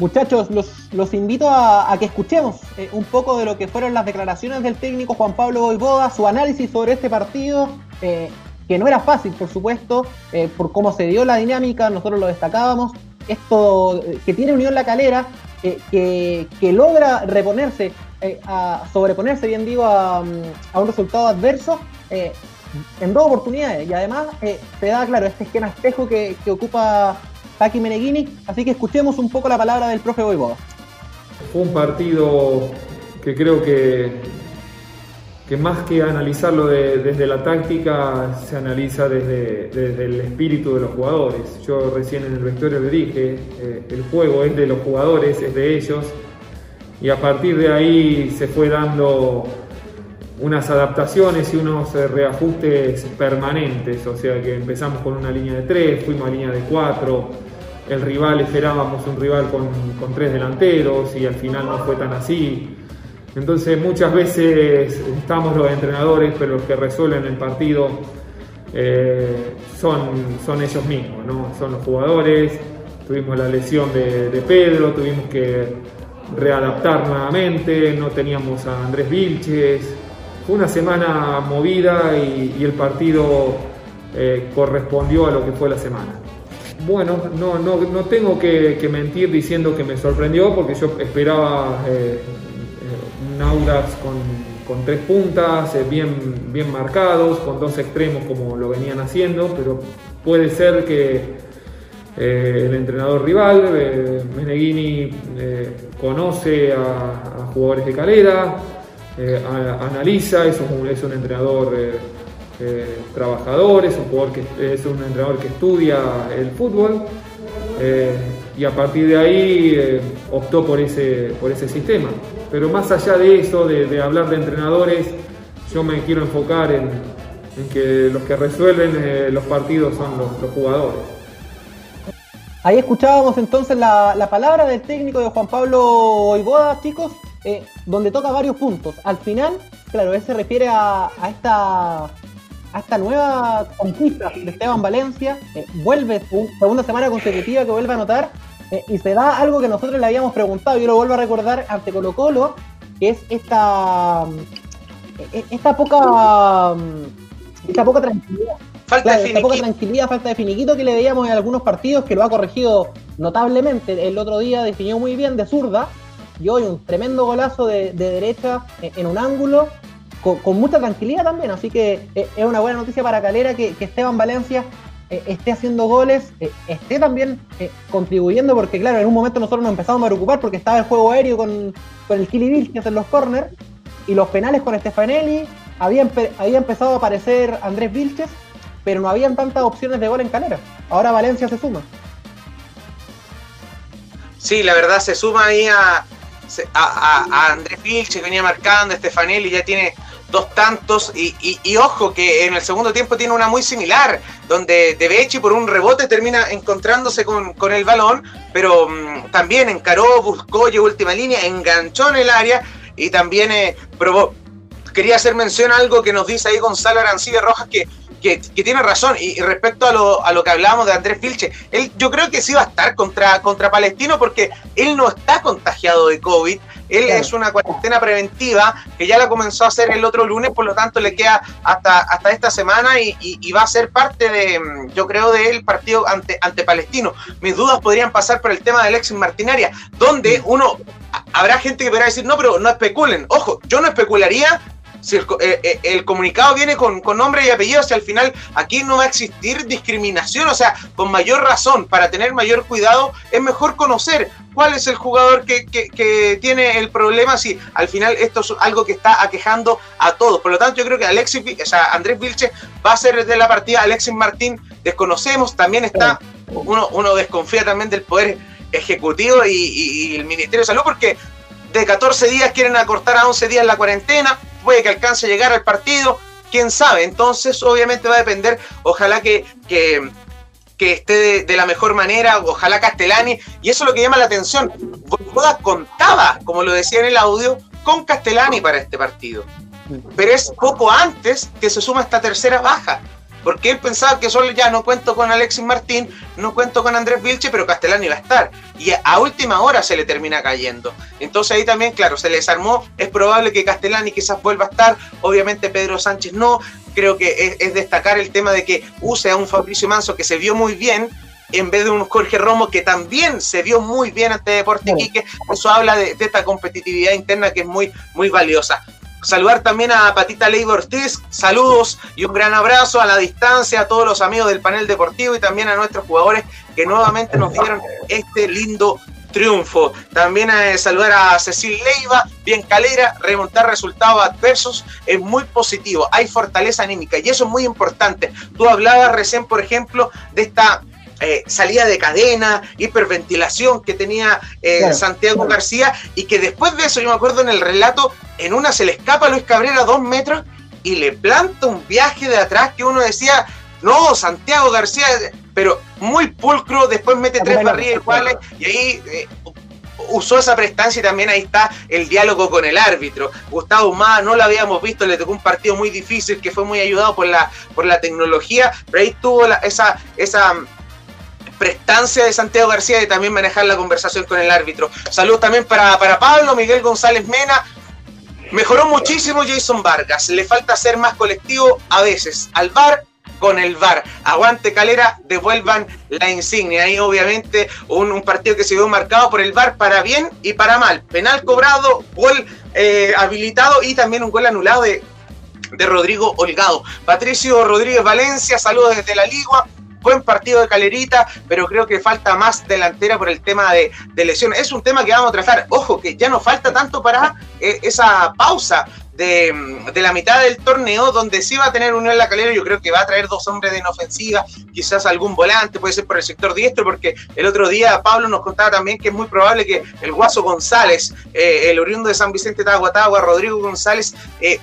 Muchachos, los, invito a, que escuchemos eh, un poco de lo que fueron las declaraciones del técnico Juan Pablo Boivoda, su análisis sobre este partido, que no era fácil, por supuesto, por cómo se dio la dinámica, nosotros lo destacábamos. Esto que tiene Unión La Calera que, logra reponerse, eh, a sobreponerse, bien digo, a, un resultado adverso eh, en dos oportunidades. Y además eh, te da, claro, este esquema espejo que, ocupa Paqui Meneghini. Así que escuchemos un poco la palabra del profe Boivoda. Fue un partido que creo que que más que analizarlo desde la táctica, se analiza desde, el espíritu de los jugadores. Yo recién en el vestuario le dije, eh, el juego es de los jugadores, es de ellos, y a partir de ahí se fue dando unas adaptaciones y unos reajustes permanentes, o sea que empezamos con una línea de tres, fuimos a línea de cuatro, el rival esperábamos un rival con, tres delanteros y al final no fue tan así entonces muchas veces estamos los entrenadores, pero los que resuelven el partido eh, son, son ellos mismos, ¿no? son los jugadores. Tuvimos la lesión de, Pedro, tuvimos que readaptar nuevamente, no teníamos a Andrés Vilches. Fue una semana movida y, el partido eh, correspondió a lo que fue la semana. Bueno, no, no, tengo que, mentir diciendo que me sorprendió porque yo esperaba eh, Audas con, tres puntas, eh, bien, bien marcados, con dos extremos como lo venían haciendo, pero puede ser que eh, el entrenador rival, eh, Meneghini, conoce a, jugadores de calera, analiza, es un, es un entrenador trabajador, es un, jugador que, es un entrenador que estudia el fútbol y a partir de ahí optó por ese, por ese sistema. Pero más allá de eso, de, hablar de entrenadores, yo me quiero enfocar en, que los que resuelven eh, los partidos son los, jugadores. Ahí escuchábamos entonces la, palabra del técnico de Juan Pablo Oiboda, chicos, eh, donde toca varios puntos. Al final, claro, él se refiere a, esta a esta nueva conquista de Esteban Valencia, eh, vuelve segunda semana consecutiva que vuelve a anotar eh, y se da algo que nosotros le habíamos preguntado, yo lo vuelvo a recordar ante Colo Colo, que es esta, eh, esta poca, esta poca tranquilidad. Falta de esta poca tranquilidad, falta de finiquito que le veíamos en algunos partidos, que lo ha corregido notablemente. El otro día definió muy bien de zurda, y hoy un tremendo golazo de, derecha en un ángulo, con, mucha tranquilidad también. Así que es una buena noticia para Calera que Esteban Valencia eh, esté haciendo goles, eh, esté también eh, contribuyendo, porque claro, en un momento nosotros nos empezamos a preocupar porque estaba el juego aéreo con, con el Bill que hacen los corners, y los penales con Stefanelli, había, había empezado a aparecer Andrés Vilches, pero no habían tantas opciones de gol en Calera. Ahora Valencia se suma. Sí, la verdad se suma ahí a, a, Andrés Vilches que venía marcando, Stefanelli ya tiene dos tantos y, ojo que en el segundo tiempo tiene una muy similar, donde De Becci por un rebote termina encontrándose con, el balón, pero mm, también encaró, buscó, llegó última línea, enganchó en el área y también eh, probó quería hacer mención a algo que nos dice ahí Gonzalo Arancilla Rojas, que, que, tiene razón. Y, respecto a lo, a lo que hablábamos de Andrés Filche, él, yo creo que sí va a estar contra, contra Palestino porque él no está contagiado de COVID. Él es una cuarentena preventiva que ya la comenzó a hacer el otro lunes, por lo tanto le queda hasta, hasta esta semana y, va a ser parte de, yo creo, del partido ante, ante Palestino. Mis dudas podrían pasar por el tema de Alexis Martinaria, donde uno, habrá gente que podrá decir, no, pero no especulen. Ojo, yo no especularía si el, eh, eh, el, comunicado viene con, nombre y apellido, si al final aquí no va a existir discriminación, o sea, con mayor razón, para tener mayor cuidado, es mejor conocer cuál es el jugador que, tiene el problema, si al final esto es algo que está aquejando a todos. Por lo tanto, yo creo que Alexis, o sea, Andrés Vilche va a ser de la partida, Alexis Martín desconocemos, también está, uno, uno desconfía también del poder ejecutivo y, y el Ministerio de Salud, porque de 14 días quieren acortar a 11 días la cuarentena, puede que alcance a llegar al partido, quién sabe. Entonces, obviamente va a depender, ojalá que, que, esté de, la mejor manera, ojalá Castellani, y eso es lo que llama la atención. Boda contaba, como lo decía en el audio, con Castellani para este partido. Pero es poco antes que se suma esta tercera baja porque él pensaba que solo ya no cuento con Alexis Martín, no cuento con Andrés Vilche, pero Castellani va a estar. Y a última hora se le termina cayendo. Entonces ahí también, claro, se le desarmó. Es probable que Castellani quizás vuelva a estar. Obviamente Pedro Sánchez no. Creo que es, destacar el tema de que use a un Fabricio Manso que se vio muy bien, en vez de un Jorge Romo que también se vio muy bien ante Deporte Quique. Eso habla de, de, esta competitividad interna que es muy, muy valiosa. Saludar también a Patita Leiva Ortiz, saludos y un gran abrazo a la distancia a todos los amigos del panel deportivo y también a nuestros jugadores que nuevamente nos dieron este lindo triunfo. También eh, saludar a Cecil Leiva, bien calera, remontar resultados adversos es muy positivo, hay fortaleza anímica y eso es muy importante. Tú hablabas recién, por ejemplo, de esta eh, salida de cadena, hiperventilación que tenía eh, Santiago García y que después de eso, yo me acuerdo en el relato, en una se le escapa a Luis Cabrera a dos metros y le planta un viaje de atrás que uno decía, no, Santiago García, pero muy pulcro, después mete tres barriles iguales y ahí eh, usó esa prestancia y también ahí está el diálogo con el árbitro. Gustavo Más no lo habíamos visto, le tocó un partido muy difícil que fue muy ayudado por la, por la tecnología, pero ahí tuvo esa, esa prestancia de Santiago García de también manejar la conversación con el árbitro. Saludos también para, para Pablo, Miguel González Mena. Mejoró muchísimo Jason Vargas. Le falta ser más colectivo a veces. Al VAR con el VAR. Aguante Calera, devuelvan la insignia. Ahí obviamente un, partido que se vio marcado por el VAR para bien y para mal. Penal cobrado, gol eh, habilitado y también un gol anulado de, de Rodrigo Holgado. Patricio Rodríguez Valencia, saludos desde la Ligua buen partido de Calerita, pero creo que falta más delantera por el tema de, lesiones. Es un tema que vamos a tratar. Ojo, que ya no falta tanto para eh, esa pausa de, de, la mitad del torneo, donde sí va a tener Unión La Calera, yo creo que va a traer dos hombres de inofensiva, quizás algún volante, puede ser por el sector diestro, porque el otro día Pablo nos contaba también que es muy probable que el Guaso González, eh, el oriundo de San Vicente Tahuatagua, Rodrigo González, eh,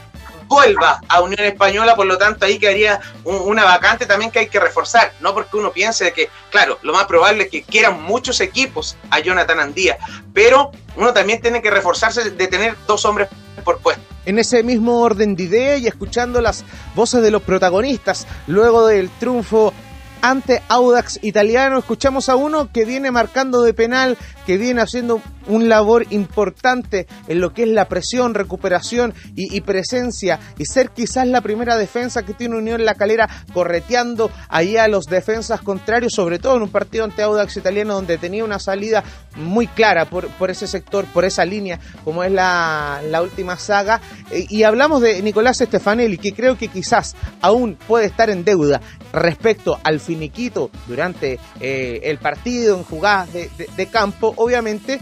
vuelva a Unión Española, por lo tanto ahí quedaría una vacante también que hay que reforzar, no porque uno piense que, claro, lo más probable es que quieran muchos equipos a Jonathan Andía, pero uno también tiene que reforzarse de tener dos hombres por puesto. En ese mismo orden de idea y escuchando las voces de los protagonistas luego del triunfo ante Audax Italiano. Escuchamos a uno que viene marcando de penal, que viene haciendo un labor importante en lo que es la presión, recuperación y, presencia y ser quizás la primera defensa que tiene Unión La Calera correteando ahí a los defensas contrarios, sobre todo en un partido ante Audax Italiano donde tenía una salida muy clara por, por ese sector, por esa línea, como es la, la última saga. Eh, y hablamos de Nicolás Stefanelli, que creo que quizás aún puede estar en deuda respecto al finiquito durante eh, el partido, en jugadas de, campo, obviamente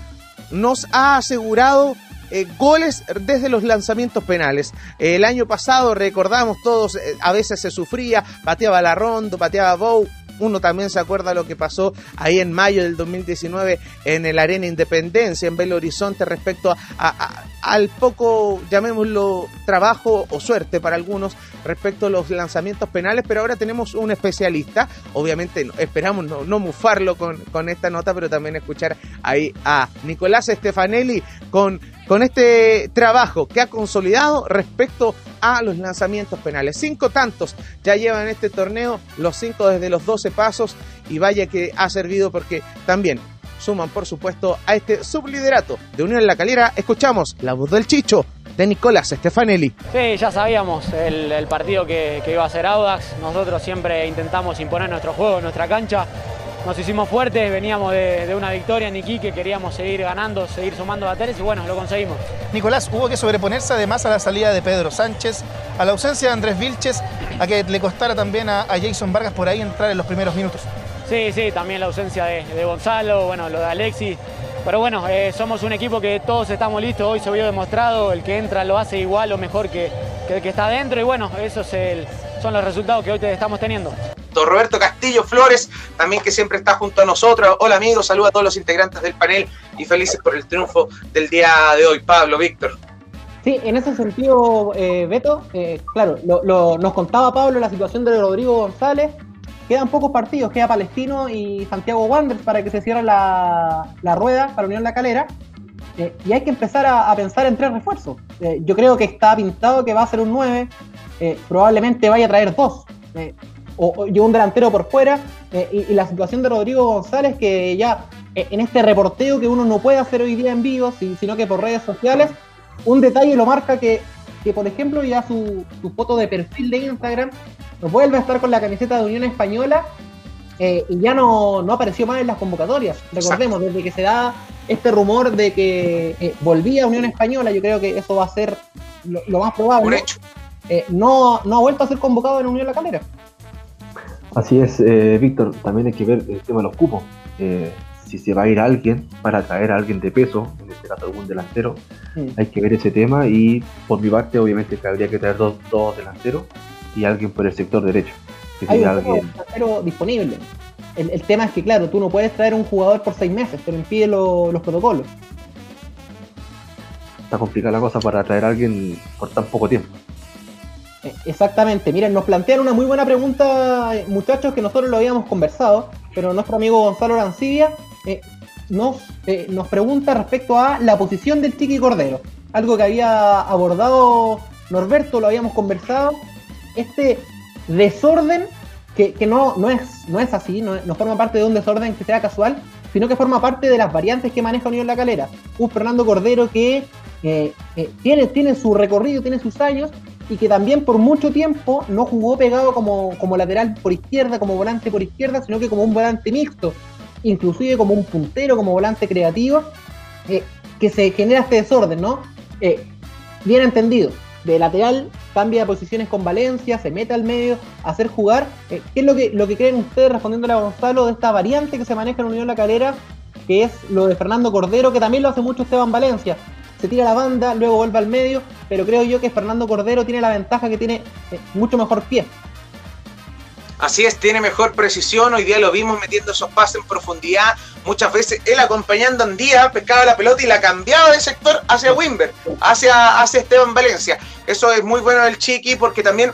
nos ha asegurado eh, goles desde los lanzamientos penales. el año pasado, recordamos todos, eh, a veces se sufría, pateaba la Rondo, pateaba Bow, uno también se acuerda lo que pasó ahí en mayo del 2019 en el Arena Independencia, en Belo Horizonte, respecto al poco, llamémoslo, trabajo o suerte para algunos respecto a los lanzamientos penales, pero ahora tenemos un especialista, obviamente esperamos no, no mufarlo con, con esta nota, pero también escuchar ahí a Nicolás Stefanelli con con este trabajo que ha consolidado respecto a los lanzamientos penales. Cinco tantos ya llevan este torneo, los cinco desde los 12 pasos y vaya que ha servido porque también suman por supuesto a este subliderato de Unión en la Calera. Escuchamos la voz del Chicho de Nicolás Stefanelli. Sí, ya sabíamos el, partido que, que, iba a ser Audax. Nosotros siempre intentamos imponer nuestro juego, nuestra cancha nos hicimos fuertes, veníamos de, una victoria en Iquique, queríamos seguir ganando, seguir sumando bateres y bueno, lo conseguimos. Nicolás, hubo que sobreponerse además a la salida de Pedro Sánchez, a la ausencia de Andrés Vilches, a que le costara también a, Jason Vargas por ahí entrar en los primeros minutos. Sí, sí, también la ausencia de, Gonzalo, bueno, lo de Alexis. Pero bueno, eh, somos un equipo que todos estamos listos, hoy se vio demostrado, el que entra lo hace igual o mejor que, el que está adentro y bueno, esos son los resultados que hoy te estamos teniendo. Roberto Castillo Flores, también que siempre está junto a nosotros. Hola amigos, saludos a todos los integrantes del panel y felices por el triunfo del día de hoy. Pablo, Víctor. Sí, en ese sentido, eh, Beto, eh, claro, nos contaba Pablo la situación de Rodrigo González. Quedan pocos partidos, queda Palestino y Santiago Wanderers para que se cierre la, rueda para Unión La Calera. Eh, y hay que empezar a, pensar en tres refuerzos. yo creo que está pintado que va a ser un 9, probablemente vaya a traer dos o, un delantero por fuera, eh, y, la situación de Rodrigo González, que ya eh, en este reporteo que uno no puede hacer hoy día en vivo, sino que por redes sociales, un detalle lo marca que, que por ejemplo, ya su, foto de perfil de Instagram no vuelve a estar con la camiseta de Unión Española eh, y ya no, no, apareció más en las convocatorias. Recordemos, desde que se da este rumor de que volvía a Unión Española, yo creo que eso va a ser lo, más probable. no, no ha vuelto a ser convocado en Unión La Calera. Así es, eh, Víctor, también hay que ver el tema de los cupos. Eh, si se va a ir alguien para traer a alguien de peso, en este caso algún delantero, hay que ver ese tema y por mi parte obviamente que habría que traer dos, delanteros y alguien por el sector derecho. hay un delantero disponible. El, tema es que, claro, tú no puedes traer un jugador por seis meses, pero impide los protocolos. Está complicada la cosa para traer a alguien por tan poco tiempo. Eh, exactamente, miren, nos plantean una muy buena pregunta, eh, muchachos, que nosotros lo habíamos conversado, pero nuestro amigo Gonzalo Arancibia eh, nos, nos pregunta respecto a la posición del Chiqui Cordero, algo que había abordado Norberto, lo habíamos conversado, este desorden que, no, no, es, no es así, no, forma parte de un desorden que sea casual, sino que forma parte de las variantes que maneja Unión La Calera. Un Fernando Cordero que tiene, tiene su recorrido, tiene sus años, y que también por mucho tiempo no jugó pegado como, como lateral por izquierda, como volante por izquierda, sino que como un volante mixto, inclusive como un puntero, como volante creativo, eh, que se genera este desorden, ¿no? Eh, bien entendido, de lateral cambia de posiciones con Valencia, se mete al medio hacer jugar. Eh, ¿Qué es lo que, lo que creen ustedes, respondiéndole a Gonzalo, de esta variante que se maneja en Unión La Calera, que es lo de Fernando Cordero, que también lo hace mucho Esteban Valencia? Se tira la banda, luego vuelve al medio, pero creo yo que Fernando Cordero tiene la ventaja que tiene eh, mucho mejor pie. Así es, tiene mejor precisión. Hoy día lo vimos metiendo esos pases en profundidad. Muchas veces él acompañando a Andía, pescaba la pelota y la cambiaba de sector hacia Wimber, hacia, hacia Esteban Valencia. Eso es muy bueno del Chiqui porque también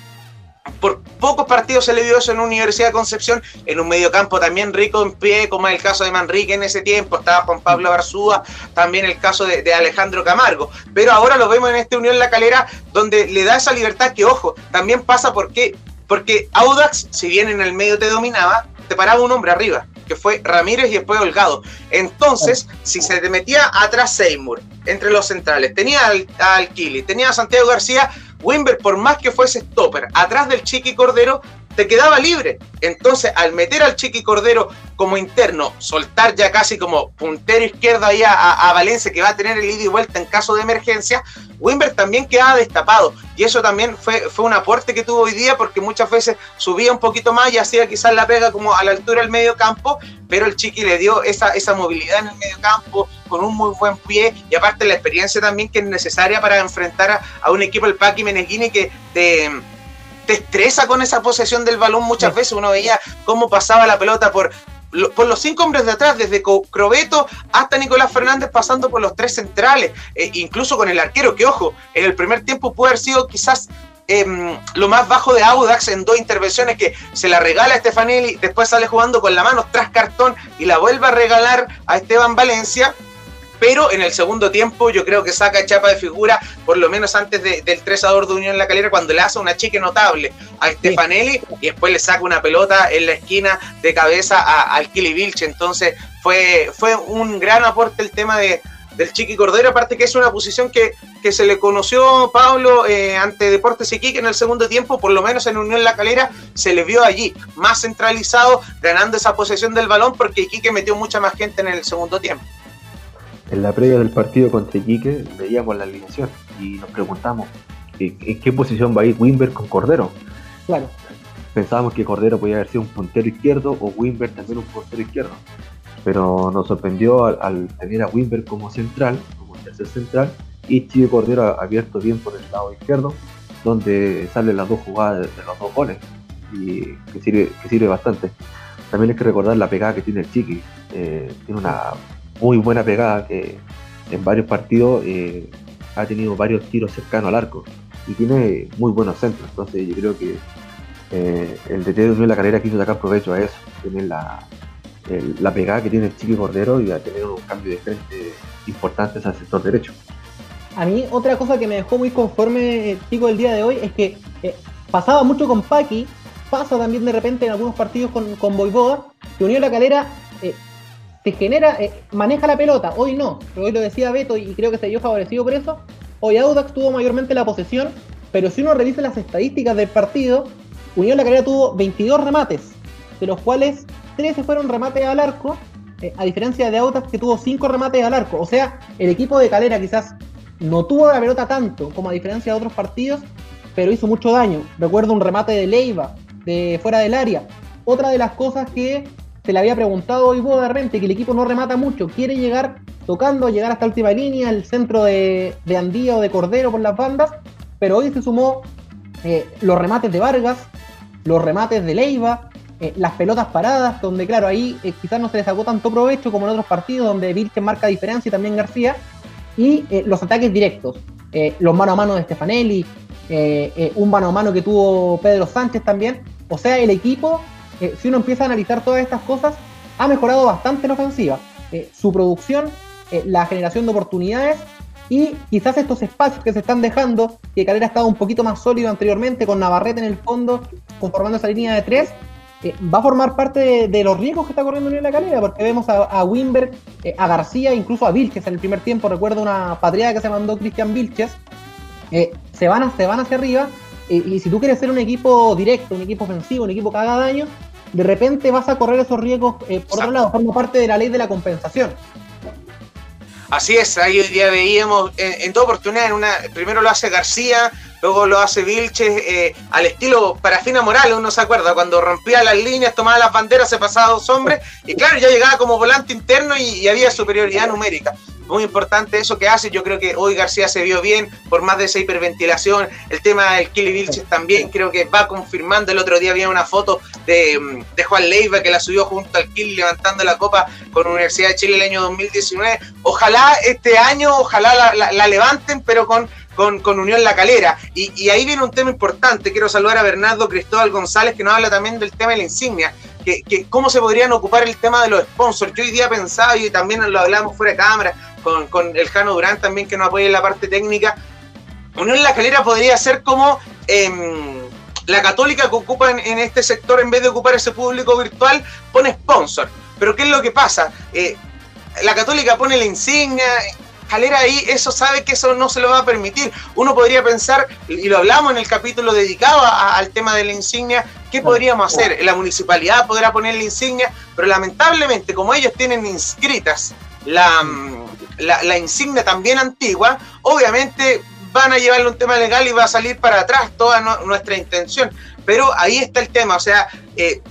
por pocos partidos se le dio eso en Universidad de Concepción, en un mediocampo también rico en pie, como es el caso de Manrique en ese tiempo, estaba Juan Pablo Barzúa, también el caso de, Alejandro Camargo. Pero ahora lo vemos en este Unión La Calera, donde le da esa libertad que, ojo, también pasa porque, porque Audax, si bien en el medio te dominaba, te paraba un hombre arriba, que fue Ramírez y después Holgado. Entonces, si se te metía atrás Seymour, entre los centrales, tenía al, al Kili, tenía a Santiago García, Wimber, por más que fuese stopper, atrás del Chiqui Cordero, te quedaba libre. Entonces, al meter al Chiqui Cordero como interno, soltar ya casi como puntero izquierdo ahí a, Valencia, que va a tener el ida y vuelta en caso de emergencia, Wimber también quedaba destapado. Y eso también fue, fue un aporte que tuvo hoy día, porque muchas veces subía un poquito más y hacía quizás la pega como a la altura del medio campo, pero el Chiqui le dio esa, esa movilidad en el medio campo, con un muy buen pie, y aparte la experiencia también que es necesaria para enfrentar a, un equipo, el Paqui Meneghini, que te te estresa con esa posesión del balón muchas veces. Uno veía cómo pasaba la pelota por, por los cinco hombres de atrás, desde Crobeto hasta Nicolás Fernández, pasando por los tres centrales, eh, incluso con el arquero, que ojo, en el primer tiempo puede haber sido quizás em, lo más bajo de Audax en dos intervenciones que se la regala a Stefanelli, después sale jugando con la mano tras cartón y la vuelve a regalar a Esteban Valencia pero en el segundo tiempo yo creo que saca chapa de figura, por lo menos antes del 3 a 2 de Unión La Calera, cuando le hace una chique notable a Stefanelli y después le saca una pelota en la esquina de cabeza al Kili Vilche. Entonces fue, fue un gran aporte el tema de, del Chiqui Cordero, aparte que es una posición que, que se le conoció Pablo eh, ante Deportes Iquique en el segundo tiempo, por lo menos en Unión La Calera se le vio allí, más centralizado, ganando esa posesión del balón, porque Iquique metió mucha más gente en el segundo tiempo. En la previa del partido contra Iquique veíamos la alineación y nos preguntamos en qué posición va a ir Wimber con Cordero. Claro. Pensábamos que Cordero podía haber sido un puntero izquierdo o Wimber también un puntero izquierdo pero nos sorprendió al, tener a Wimber como central, como tercer central, y Chico Cordero abierto bien por el lado izquierdo, donde salen las dos jugadas de, los dos goles, y que sirve, que sirve bastante. También hay que recordar la pegada que tiene el Chiqui, eh, tiene una muy buena pegada que en varios partidos eh, ha tenido varios tiros cercanos al arco y tiene muy buenos centros, entonces yo creo que eh, el DT de la carrera quiso sacar provecho a eso, tener la, la pegada que tiene el Chiqui Cordero y a tener un cambio de frente importante el sector derecho. A mí otra cosa que me dejó muy conforme Chico el día de hoy es que eh, pasaba mucho con Paqui, pasa también de repente en algunos partidos con, con que Unión La Calera eh, te genera, eh, maneja la pelota, hoy no, hoy lo decía Beto y creo que se vio favorecido por eso, hoy Audax tuvo mayormente la posesión, pero si uno revisa las estadísticas del partido, Unión La Calera tuvo 22 remates, de los cuales 13 fueron remates al arco, eh, a diferencia de Autas que tuvo 5 remates al arco. O sea, el equipo de Calera quizás no tuvo la pelota tanto como a diferencia de otros partidos, pero hizo mucho daño. Recuerdo un remate de Leiva, de fuera del área. Otra de las cosas que se le había preguntado hoy vos de repente, que el equipo no remata mucho, quiere llegar tocando, llegar hasta última línea, el centro de, de Andía o de Cordero por las bandas, pero hoy se sumó eh, los remates de Vargas, los remates de Leiva, eh, las pelotas paradas, donde claro, ahí eh, quizás no se le sacó tanto provecho como en otros partidos, donde Virgen marca diferencia y también García, y eh, los ataques directos, los mano a mano de Stefanelli, un mano a mano que tuvo Pedro Sánchez también, o sea, el equipo, si uno empieza a analizar todas estas cosas, ha mejorado bastante en ofensiva, su producción, la generación de oportunidades y quizás estos espacios que se están dejando, que Calera ha estado un poquito más sólido anteriormente, con Navarrete en el fondo, conformando esa línea de tres, eh, va a formar parte de, los riesgos que está corriendo Unión La Calera, porque vemos a, a Wimberg, eh, a García, incluso a Vilches en el primer tiempo. Recuerdo una patriada que se mandó Cristian Vilches. Eh, se, van se van hacia arriba, y si tú quieres ser un equipo directo, un equipo ofensivo, un equipo que haga daño, de repente vas a correr esos riesgos. por otro lado, forma parte de la ley de la compensación. Así es, ahí hoy día veíamos en, en dos oportunidades, en una, primero lo hace García, luego lo hace Vilches eh, al estilo Parafina Morales, uno se acuerda, cuando rompía las líneas, tomaba las banderas, se pasaba a dos hombres, y claro, ya llegaba como volante interno y, había superioridad numérica. Muy importante eso que hace, yo creo que hoy García se vio bien por más de esa hiperventilación, el tema del Kili Vilches también creo que va confirmando, el otro día había una foto de, Juan Leiva que la subió junto al Kili levantando la copa con Universidad de Chile el año 2019, ojalá este año, ojalá la levanten, pero con con, Unión La Calera. Y, ahí viene un tema importante. Quiero saludar a Bernardo Cristóbal González, que nos habla también del tema de la insignia. Que, cómo se podrían ocupar el tema de los sponsors. Yo hoy día pensaba, y también lo hablamos fuera de cámara, con, el Jano Durán también, que nos apoya en la parte técnica. Unión La Calera podría ser como em, la católica que ocupa en, este sector, en vez de ocupar ese público virtual, pone sponsor. Pero ¿qué es lo que pasa? Eh, la católica pone la insignia, Calera ahí, eso sabe que eso no se lo va a permitir. Uno podría pensar, y lo hablamos en el capítulo dedicado al tema de la insignia, ¿qué podríamos hacer? La municipalidad podrá poner la insignia, pero lamentablemente, como ellos tienen inscritas la, la, insignia también antigua, obviamente van a llevarle un tema legal y va a salir para atrás toda nuestra intención. Pero ahí está el tema, o sea, eh,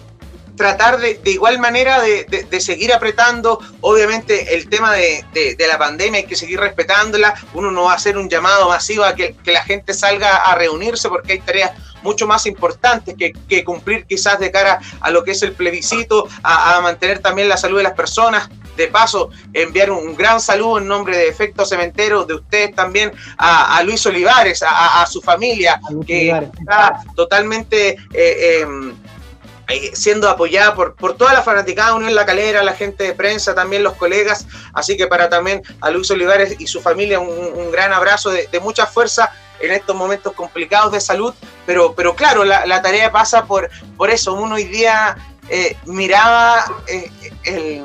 tratar de, de igual manera de, de, seguir apretando. Obviamente el tema de, la pandemia hay que seguir respetándola. Uno no va a hacer un llamado masivo a que, que la gente salga a reunirse porque hay tareas mucho más importantes que, que, cumplir quizás de cara a lo que es el plebiscito, a, mantener también la salud de las personas. De paso, enviar un, gran saludo en nombre de Efecto Cementero, de ustedes también, a, Luis Olivares, a, su familia, que está totalmente... Eh, em, eh, siendo apoyada por, por toda la fanaticada Unión La Calera, la gente de prensa, también los colegas. Así que para también a Luis Olivares y su familia un, gran abrazo de, mucha fuerza en estos momentos complicados de salud. Pero, pero claro, la, tarea pasa por, por eso. Uno hoy día eh, miraba eh, el,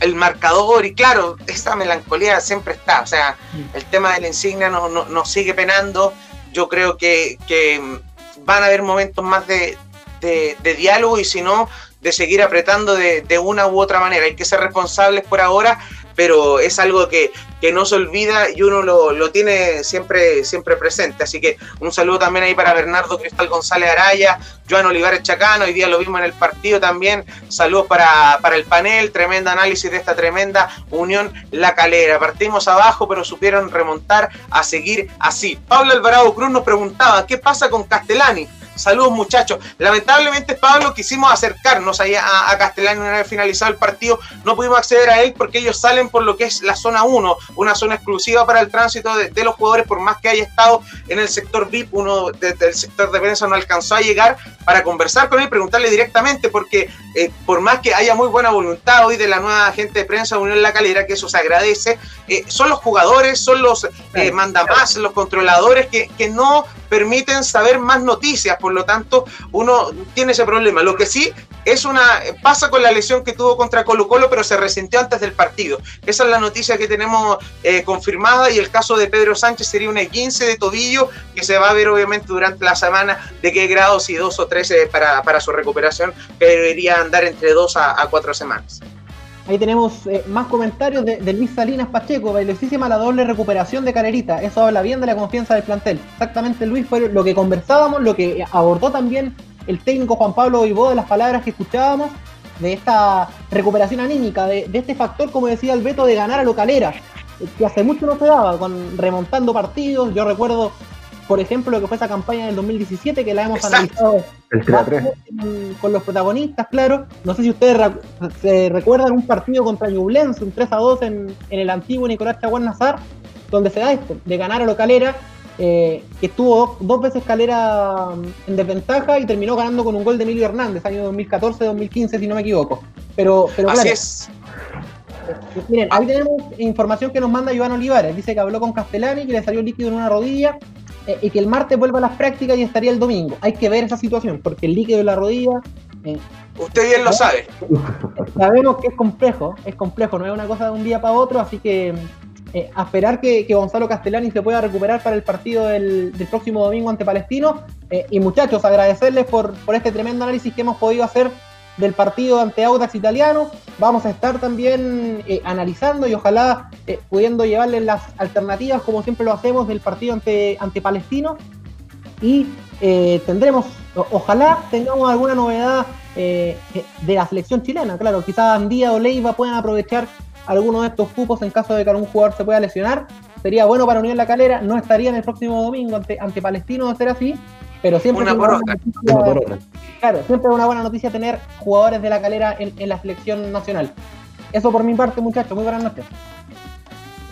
el, marcador y claro, esta melancolía siempre está. O sea, el tema de la insignia nos no, sigue penando. Yo creo que, que van a haber momentos más de, de, diálogo y si no, de seguir apretando de, una u otra manera. Hay que ser responsables por ahora, pero es algo que, que no se olvida y uno lo, lo, tiene siempre, siempre presente. Así que un saludo también ahí para Bernardo Cristal González Araya, Joan Olivares Chacano, hoy día lo vimos en el partido también. Saludos para, para el panel, tremenda análisis de esta tremenda Unión La Calera. Partimos abajo, pero supieron remontar a seguir así. Pablo Alvarado Cruz nos preguntaba, ¿qué pasa con Castellani? Saludos muchachos. Lamentablemente, Pablo, quisimos acercarnos ahí a, a Castellani una vez finalizado el partido. No pudimos acceder a él porque ellos salen por lo que es la zona 1, una zona exclusiva para el tránsito de, los jugadores, por más que haya estado en el sector VIP, uno del sector de prensa no alcanzó a llegar para conversar con él, preguntarle directamente, porque eh, por más que haya muy buena voluntad hoy de la nueva gente de prensa de Unión La Calera, que eso se agradece, eh, son los jugadores, son los eh, mandamás, los controladores que, que no permiten saber más noticias, por lo tanto uno tiene ese problema. Lo que sí es una pasa con la lesión que tuvo contra Colo Colo, pero se resintió antes del partido. Esa es la noticia que tenemos eh, confirmada y el caso de Pedro Sánchez sería una 15 de tobillo que se va a ver obviamente durante la semana de qué grado, si dos o tres para, para su recuperación, que debería andar entre dos a cuatro semanas. Ahí tenemos eh, más comentarios de, Luis Salinas Pacheco, bailosísima la doble recuperación de Calerita. Eso habla bien de la confianza del plantel. Exactamente, Luis, fue lo que conversábamos, lo que abordó también el técnico Juan Pablo Vivó de las palabras que escuchábamos, de esta recuperación anímica, de, este factor, como decía el Beto, de ganar a lo Calera, que hace mucho no se daba, con remontando partidos. Yo recuerdo por ejemplo, lo que fue esa campaña del 2017, que la hemos analizado con, los protagonistas, claro. No sé si ustedes se recuerdan un partido contra Ñublense, un 3 a 2 en, el antiguo Nicolás Chaguán Nazar, donde se da esto, de ganar a lo Calera, eh, que estuvo dos veces Calera mm, en desventaja y terminó ganando con un gol de Emilio Hernández, año 2014-2015, si no me equivoco. Pero, pero Así es. Miren, ahí tenemos información que nos manda Iván Olivares. Dice que habló con Castellani, que le salió líquido en una rodilla y que el martes vuelva a las prácticas y estaría el domingo. Hay que ver esa situación, porque el líquido de la rodilla. Eh, Usted bien lo sabe. Sabemos que es complejo, es complejo, no es una cosa de un día para otro, así que eh, a esperar que, Gonzalo Castellani se pueda recuperar para el partido del, próximo domingo ante Palestino. y muchachos, agradecerles por, por este tremendo análisis que hemos podido hacer del partido ante Audax Italiano. Vamos a estar también eh, analizando y ojalá eh, pudiendo llevarles las alternativas, como siempre lo hacemos, del partido ante, ante Palestino. Y eh, tendremos, ojalá tengamos alguna novedad de la selección chilena. Claro, quizás Andía o Leiva puedan aprovechar algunos de estos cupos en caso de que algún jugador se pueda lesionar. Sería bueno para Unión La Calera, no estaría en el próximo domingo ante, ante Palestino de ser así, pero siempre una por Claro, siempre es una buena noticia tener jugadores de la calera en, la selección nacional. Eso por mi parte, muchachos. Muy buenas noches.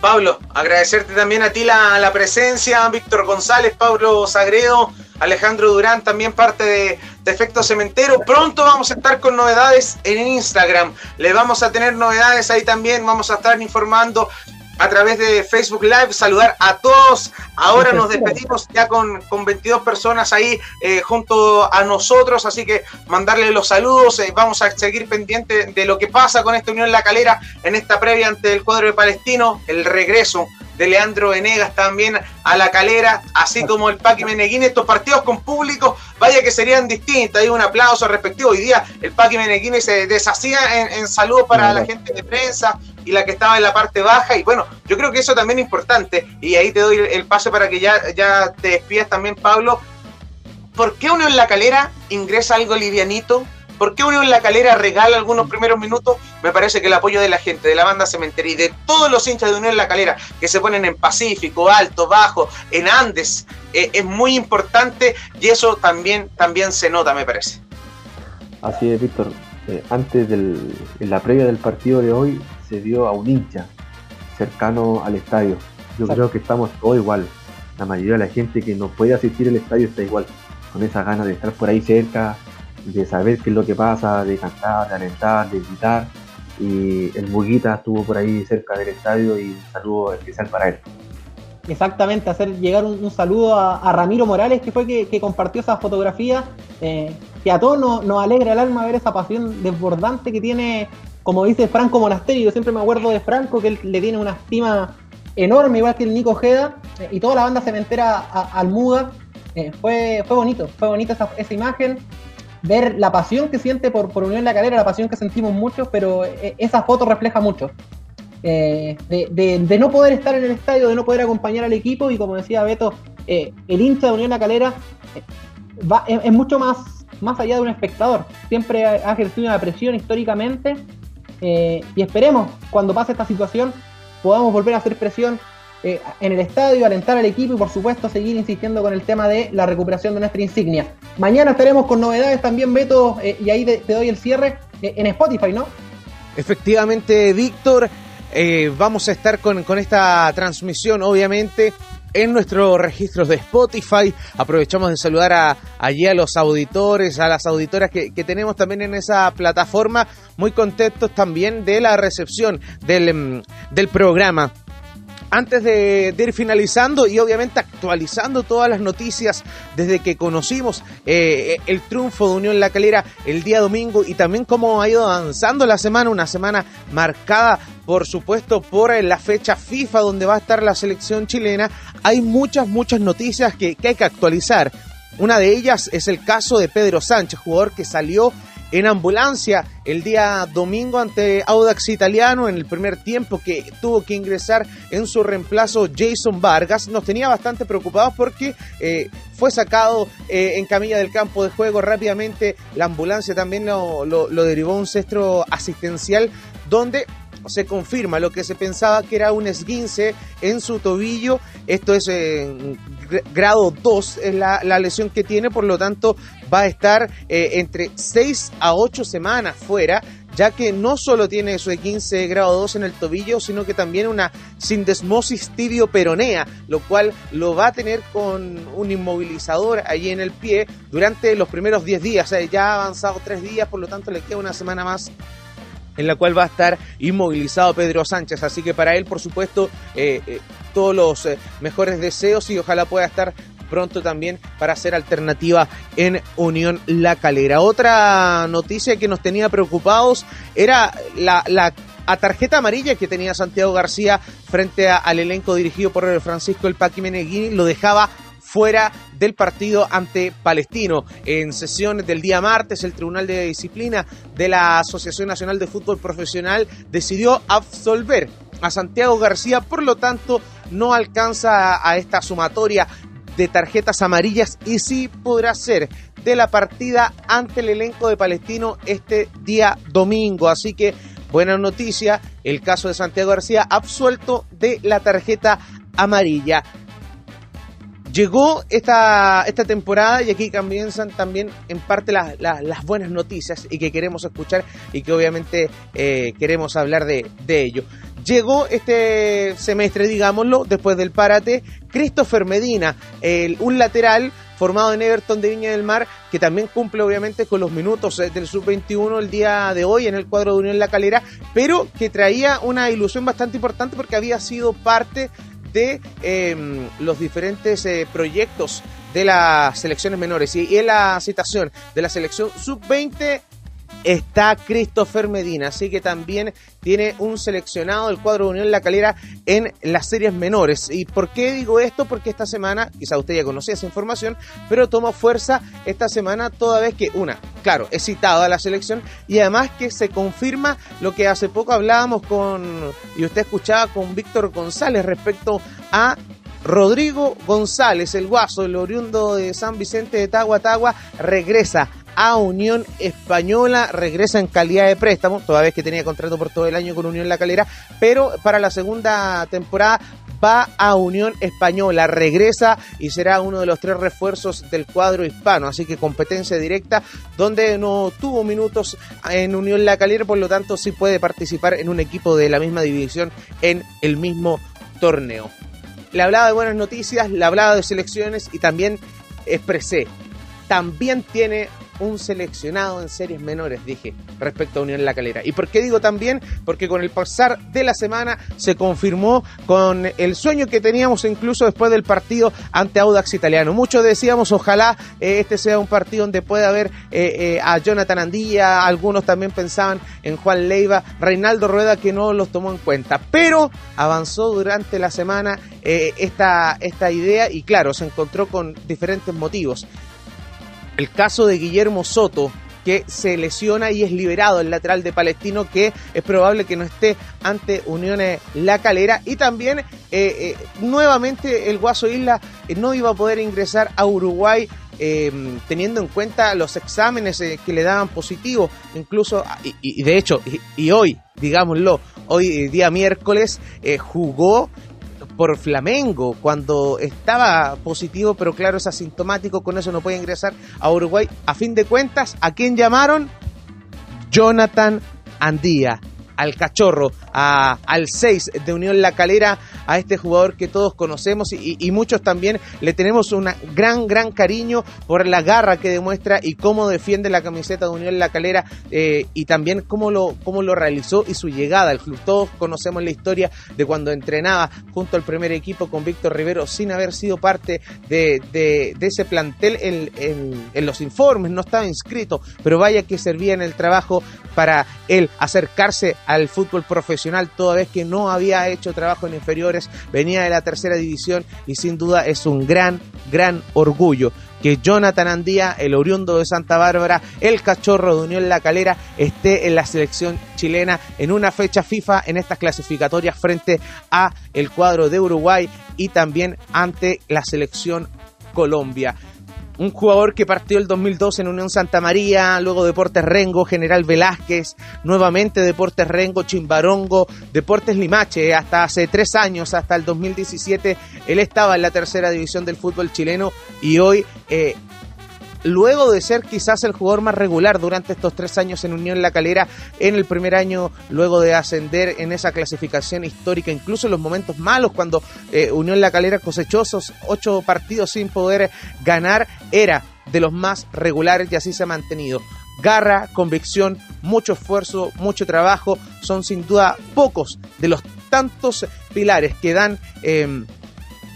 Pablo, agradecerte también a ti la, la, presencia, Víctor González, Pablo Sagredo, Alejandro Durán, también parte de, de, Efecto Cementero. Pronto vamos a estar con novedades en Instagram. Le vamos a tener novedades ahí también. Vamos a estar informando a través de Facebook Live, saludar a todos. Ahora nos despedimos ya con, con 22 personas ahí eh, junto a nosotros, así que mandarle los saludos. Eh, vamos a seguir pendiente de lo que pasa con esta Unión La Calera en esta previa ante el cuadro de Palestino, el regreso de Leandro Venegas también a la calera, así como el Paqui Meneguín, estos partidos con público, vaya que serían distintos, hay un aplauso respectivo. Hoy día el Paqui Meneguín se deshacía en, saludos para la gente de prensa y la que estaba en la parte baja, y bueno, yo creo que eso también es importante, y ahí te doy el paso para que ya, ya te despidas también, Pablo. ¿Por qué uno en la calera ingresa algo livianito? ¿Por qué Unión La Calera regala algunos primeros minutos? Me parece que el apoyo de la gente, de la banda Cementería y de todos los hinchas de Unión La Calera que se ponen en Pacífico, Alto, Bajo, en Andes, eh, es muy importante y eso también, también se nota, me parece. Así es, Víctor. Eh, antes en la previa del partido de hoy se dio a un hincha cercano al estadio. Yo creo que estamos todos igual. La mayoría de la gente que no puede asistir al estadio está igual, con esa ganas de estar por ahí cerca, de saber qué es lo que pasa, de cantar, de alentar, de gritar. Y el Buguita estuvo por ahí cerca del estadio y un saludo especial para él. Exactamente, hacer llegar un, saludo a, Ramiro Morales, que fue que, que compartió esa fotografía, eh, que a todos nos, nos, alegra el alma ver esa pasión desbordante que tiene, como dice Franco Monasterio, yo siempre me acuerdo de Franco, que él le tiene una estima enorme, igual que el Nico Ojeda, eh, y toda la banda cementera al Muda. Eh, fue, fue bonito, fue bonita esa, esa, imagen, ver la pasión que siente por, por Unión La Calera, la pasión que sentimos muchos, pero esa foto refleja mucho. Eh, de, no poder estar en el estadio, de no poder acompañar al equipo y como decía Beto, eh, el hincha de Unión La Calera eh, es, mucho más, más allá de un espectador, siempre ha, ejercido una presión históricamente y esperemos cuando pase esta situación podamos volver a hacer presión en el estadio, alentar al equipo y por supuesto seguir insistiendo con el tema de la recuperación de nuestra insignia. Mañana estaremos con novedades también, Beto, y ahí te doy el cierre en Spotify, ¿no? Efectivamente, Víctor. Eh, vamos a estar con, esta transmisión, obviamente, en nuestros registros de Spotify. Aprovechamos de saludar a, allí a los auditores, a las auditoras que, tenemos también en esa plataforma. Muy contentos también de la recepción del, mm, del programa antes de, ir finalizando y obviamente actualizando todas las noticias desde que conocimos eh, el triunfo de Unión La Calera el día domingo y también cómo ha ido avanzando la semana, una semana marcada por supuesto por la fecha FIFA donde va a estar la selección chilena, hay muchas, muchas noticias que, que hay que actualizar. Una de ellas es el caso de Pedro Sánchez, jugador que salió en ambulancia el día domingo ante Audax Italiano en el primer tiempo que tuvo que ingresar en su reemplazo Jason Vargas. Nos tenía bastante preocupados porque eh, fue sacado eh, en camilla del campo de juego rápidamente. La ambulancia también lo, lo derivó a un centro asistencial donde se confirma lo que se pensaba que era un esguince en su tobillo. Esto es en grado 2, es la, lesión que tiene, por lo tanto va a estar eh, entre 6 a 8 semanas fuera ya que no solo tiene su 15 grado 2 en el tobillo, sino que también una sindesmosis tibio-peronea, lo cual lo va a tener con un inmovilizador allí en el pie durante los primeros 10 días. ya ha avanzado 3 días, por lo tanto le queda una semana más en la cual va a estar inmovilizado Pedro Sánchez. Así que para él, por supuesto, eh, eh, todos los eh, mejores deseos y ojalá pueda estar pronto también para ser alternativa en Unión La Calera. Otra noticia que nos tenía preocupados era la, tarjeta amarilla que tenía Santiago García frente al elenco dirigido por Francisco El Paqui Meneghini, lo dejaba fuera del partido ante Palestino. En sesión del día martes, el Tribunal de Disciplina de la Asociación Nacional de Fútbol Profesional decidió absolver a Santiago García, por lo tanto no alcanza a esta sumatoria de tarjetas amarillas y sí podrá ser de la partida ante el elenco de Palestino este día domingo. Así que buena noticia, el caso de Santiago García absuelto de la tarjeta amarilla. Llegó esta, esta temporada y aquí comienzan también en parte las buenas noticias y que queremos escuchar y que obviamente eh, queremos hablar de, ello. Llegó este semestre, digámoslo, después del parate, Christopher Medina, un lateral formado en Everton de Viña del Mar, que también cumple obviamente con los minutos eh, del sub-21 el día de hoy en el cuadro de Unión La Calera, pero que traía una ilusión bastante importante porque había sido parte de em, los diferentes eh, proyectos de las selecciones menores. Y, en la citación de la selección sub-20 está Christopher Medina, así que también tiene un seleccionado del cuadro de Unión La Calera en las series menores. ¿Y por qué digo esto? Porque esta semana, quizá usted ya conocía esa información, pero tomó fuerza esta semana toda vez que, una, claro, es citado a la selección y además que se confirma lo que hace poco hablábamos con, y usted escuchaba con Víctor González respecto a Rodrigo González, el guaso, el oriundo de San Vicente de Tagua Tagua, regresa a Unión Española, regresa en calidad de préstamo, toda vez que tenía contrato por todo el año con Unión La Calera, pero para la segunda temporada va a Unión Española, regresa y será uno de los tres refuerzos del cuadro hispano, así que competencia directa donde no tuvo minutos en Unión La Calera, por lo tanto sí puede participar en un equipo de la misma división en el mismo torneo. Le hablaba de buenas noticias, le hablaba de selecciones y también expresé, también tiene un seleccionado en series menores, dije, respecto a Unión La Calera. ¿Y por qué digo también? Porque con el pasar de la semana se confirmó con el sueño que teníamos incluso después del partido ante Audax Italiano. Muchos decíamos, ojalá eh, este sea un partido donde pueda haber eh, eh, a Jonathan Andía, algunos también pensaban en Juan Leiva, Reinaldo Rueda que no los tomó en cuenta, pero avanzó durante la semana esta, esta idea y claro, se encontró con diferentes motivos. El caso de Guillermo Soto, que se lesiona y es liberado el lateral de Palestino que es probable que no esté ante Uniones La Calera. Y también eh, eh, nuevamente el Guaso Isla eh, no iba a poder ingresar a Uruguay teniendo en cuenta los exámenes que le daban positivo, incluso, y, de hecho, y, hoy, digámoslo, hoy día miércoles, jugó por Flamengo cuando estaba positivo, pero claro, es asintomático, con eso no puede ingresar a Uruguay. A fin de cuentas, ¿a quién llamaron? Jonathan Andía al cachorro, al 6 de Unión La Calera, a este jugador que todos conocemos y, muchos también le tenemos un gran, gran cariño por la garra que demuestra y cómo defiende la camiseta de Unión La Calera eh, y también cómo lo, cómo lo realizó y su llegada al club. Todos conocemos la historia de cuando entrenaba junto al primer equipo con Víctor Rivero sin haber sido parte de, ese plantel en, en los informes, no estaba inscrito, pero vaya que servía en el trabajo para él acercarse al fútbol profesional toda vez que no había hecho trabajo en inferiores, venía de la tercera división y sin duda es un gran, gran orgullo que Jonathan Andía, el oriundo de Santa Bárbara, el cachorro de Unión La Calera, esté en la selección chilena en una fecha FIFA en estas clasificatorias frente a el cuadro de Uruguay y también ante la selección Colombia un jugador que partió el 2002 en Unión Santa María, luego Deportes Rengo, General Velázquez, nuevamente Deportes Rengo, Chimbarongo, Deportes Limache, hasta hace tres años, hasta el 2017, él estaba en la tercera división del fútbol chileno y hoy eh, luego de ser quizás el jugador más regular durante estos tres años en Unión La Calera, en el primer año luego de ascender en esa clasificación histórica, incluso en los momentos malos cuando eh, Unión La Calera cosechó esos ocho partidos sin poder ganar, era de los más regulares y así se ha mantenido. Garra, convicción, mucho esfuerzo, mucho trabajo, son sin duda pocos de los tantos pilares que dan... Eh,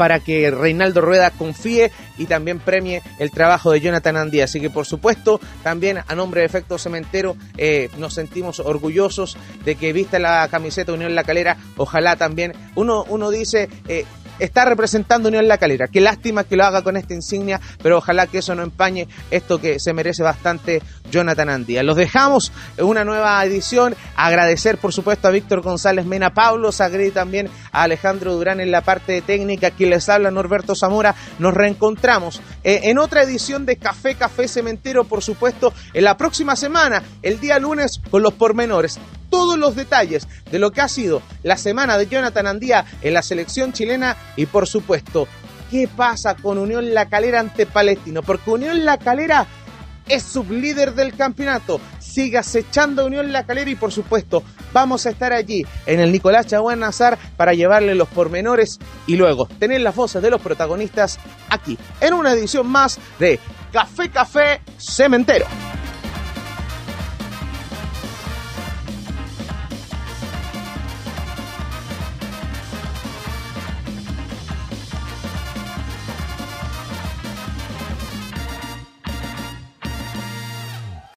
para que Reinaldo Rueda confíe y también premie el trabajo de Jonathan Andía. Así que por supuesto, también a nombre de Efecto Cementero, eh, nos sentimos orgullosos de que vista la camiseta Unión La Calera. Ojalá también, uno, uno dice, eh, está representando Unión La Calera. Qué lástima que lo haga con esta insignia, pero ojalá que eso no empañe esto que se merece bastante Jonathan Andía. Los dejamos en una nueva edición. Agradecer, por supuesto, a Víctor González Mena Pablo, Sagri también a Alejandro Durán en la parte técnica. Quien les habla, Norberto Zamora. Nos reencontramos eh, en otra edición de Café Café Cementero, por supuesto, en la próxima semana, el día lunes, con los pormenores todos los detalles de lo que ha sido la semana de Jonathan Andía en la selección chilena y por supuesto, ¿qué pasa con Unión La Calera ante Palestino? Porque Unión La Calera es sublíder del campeonato. Sigue acechando Unión La Calera y por supuesto vamos a estar allí en el Nicolás Chaguán Nazar para llevarle los pormenores y luego tener las voces de los protagonistas aquí en una edición más de Café Café Cementero.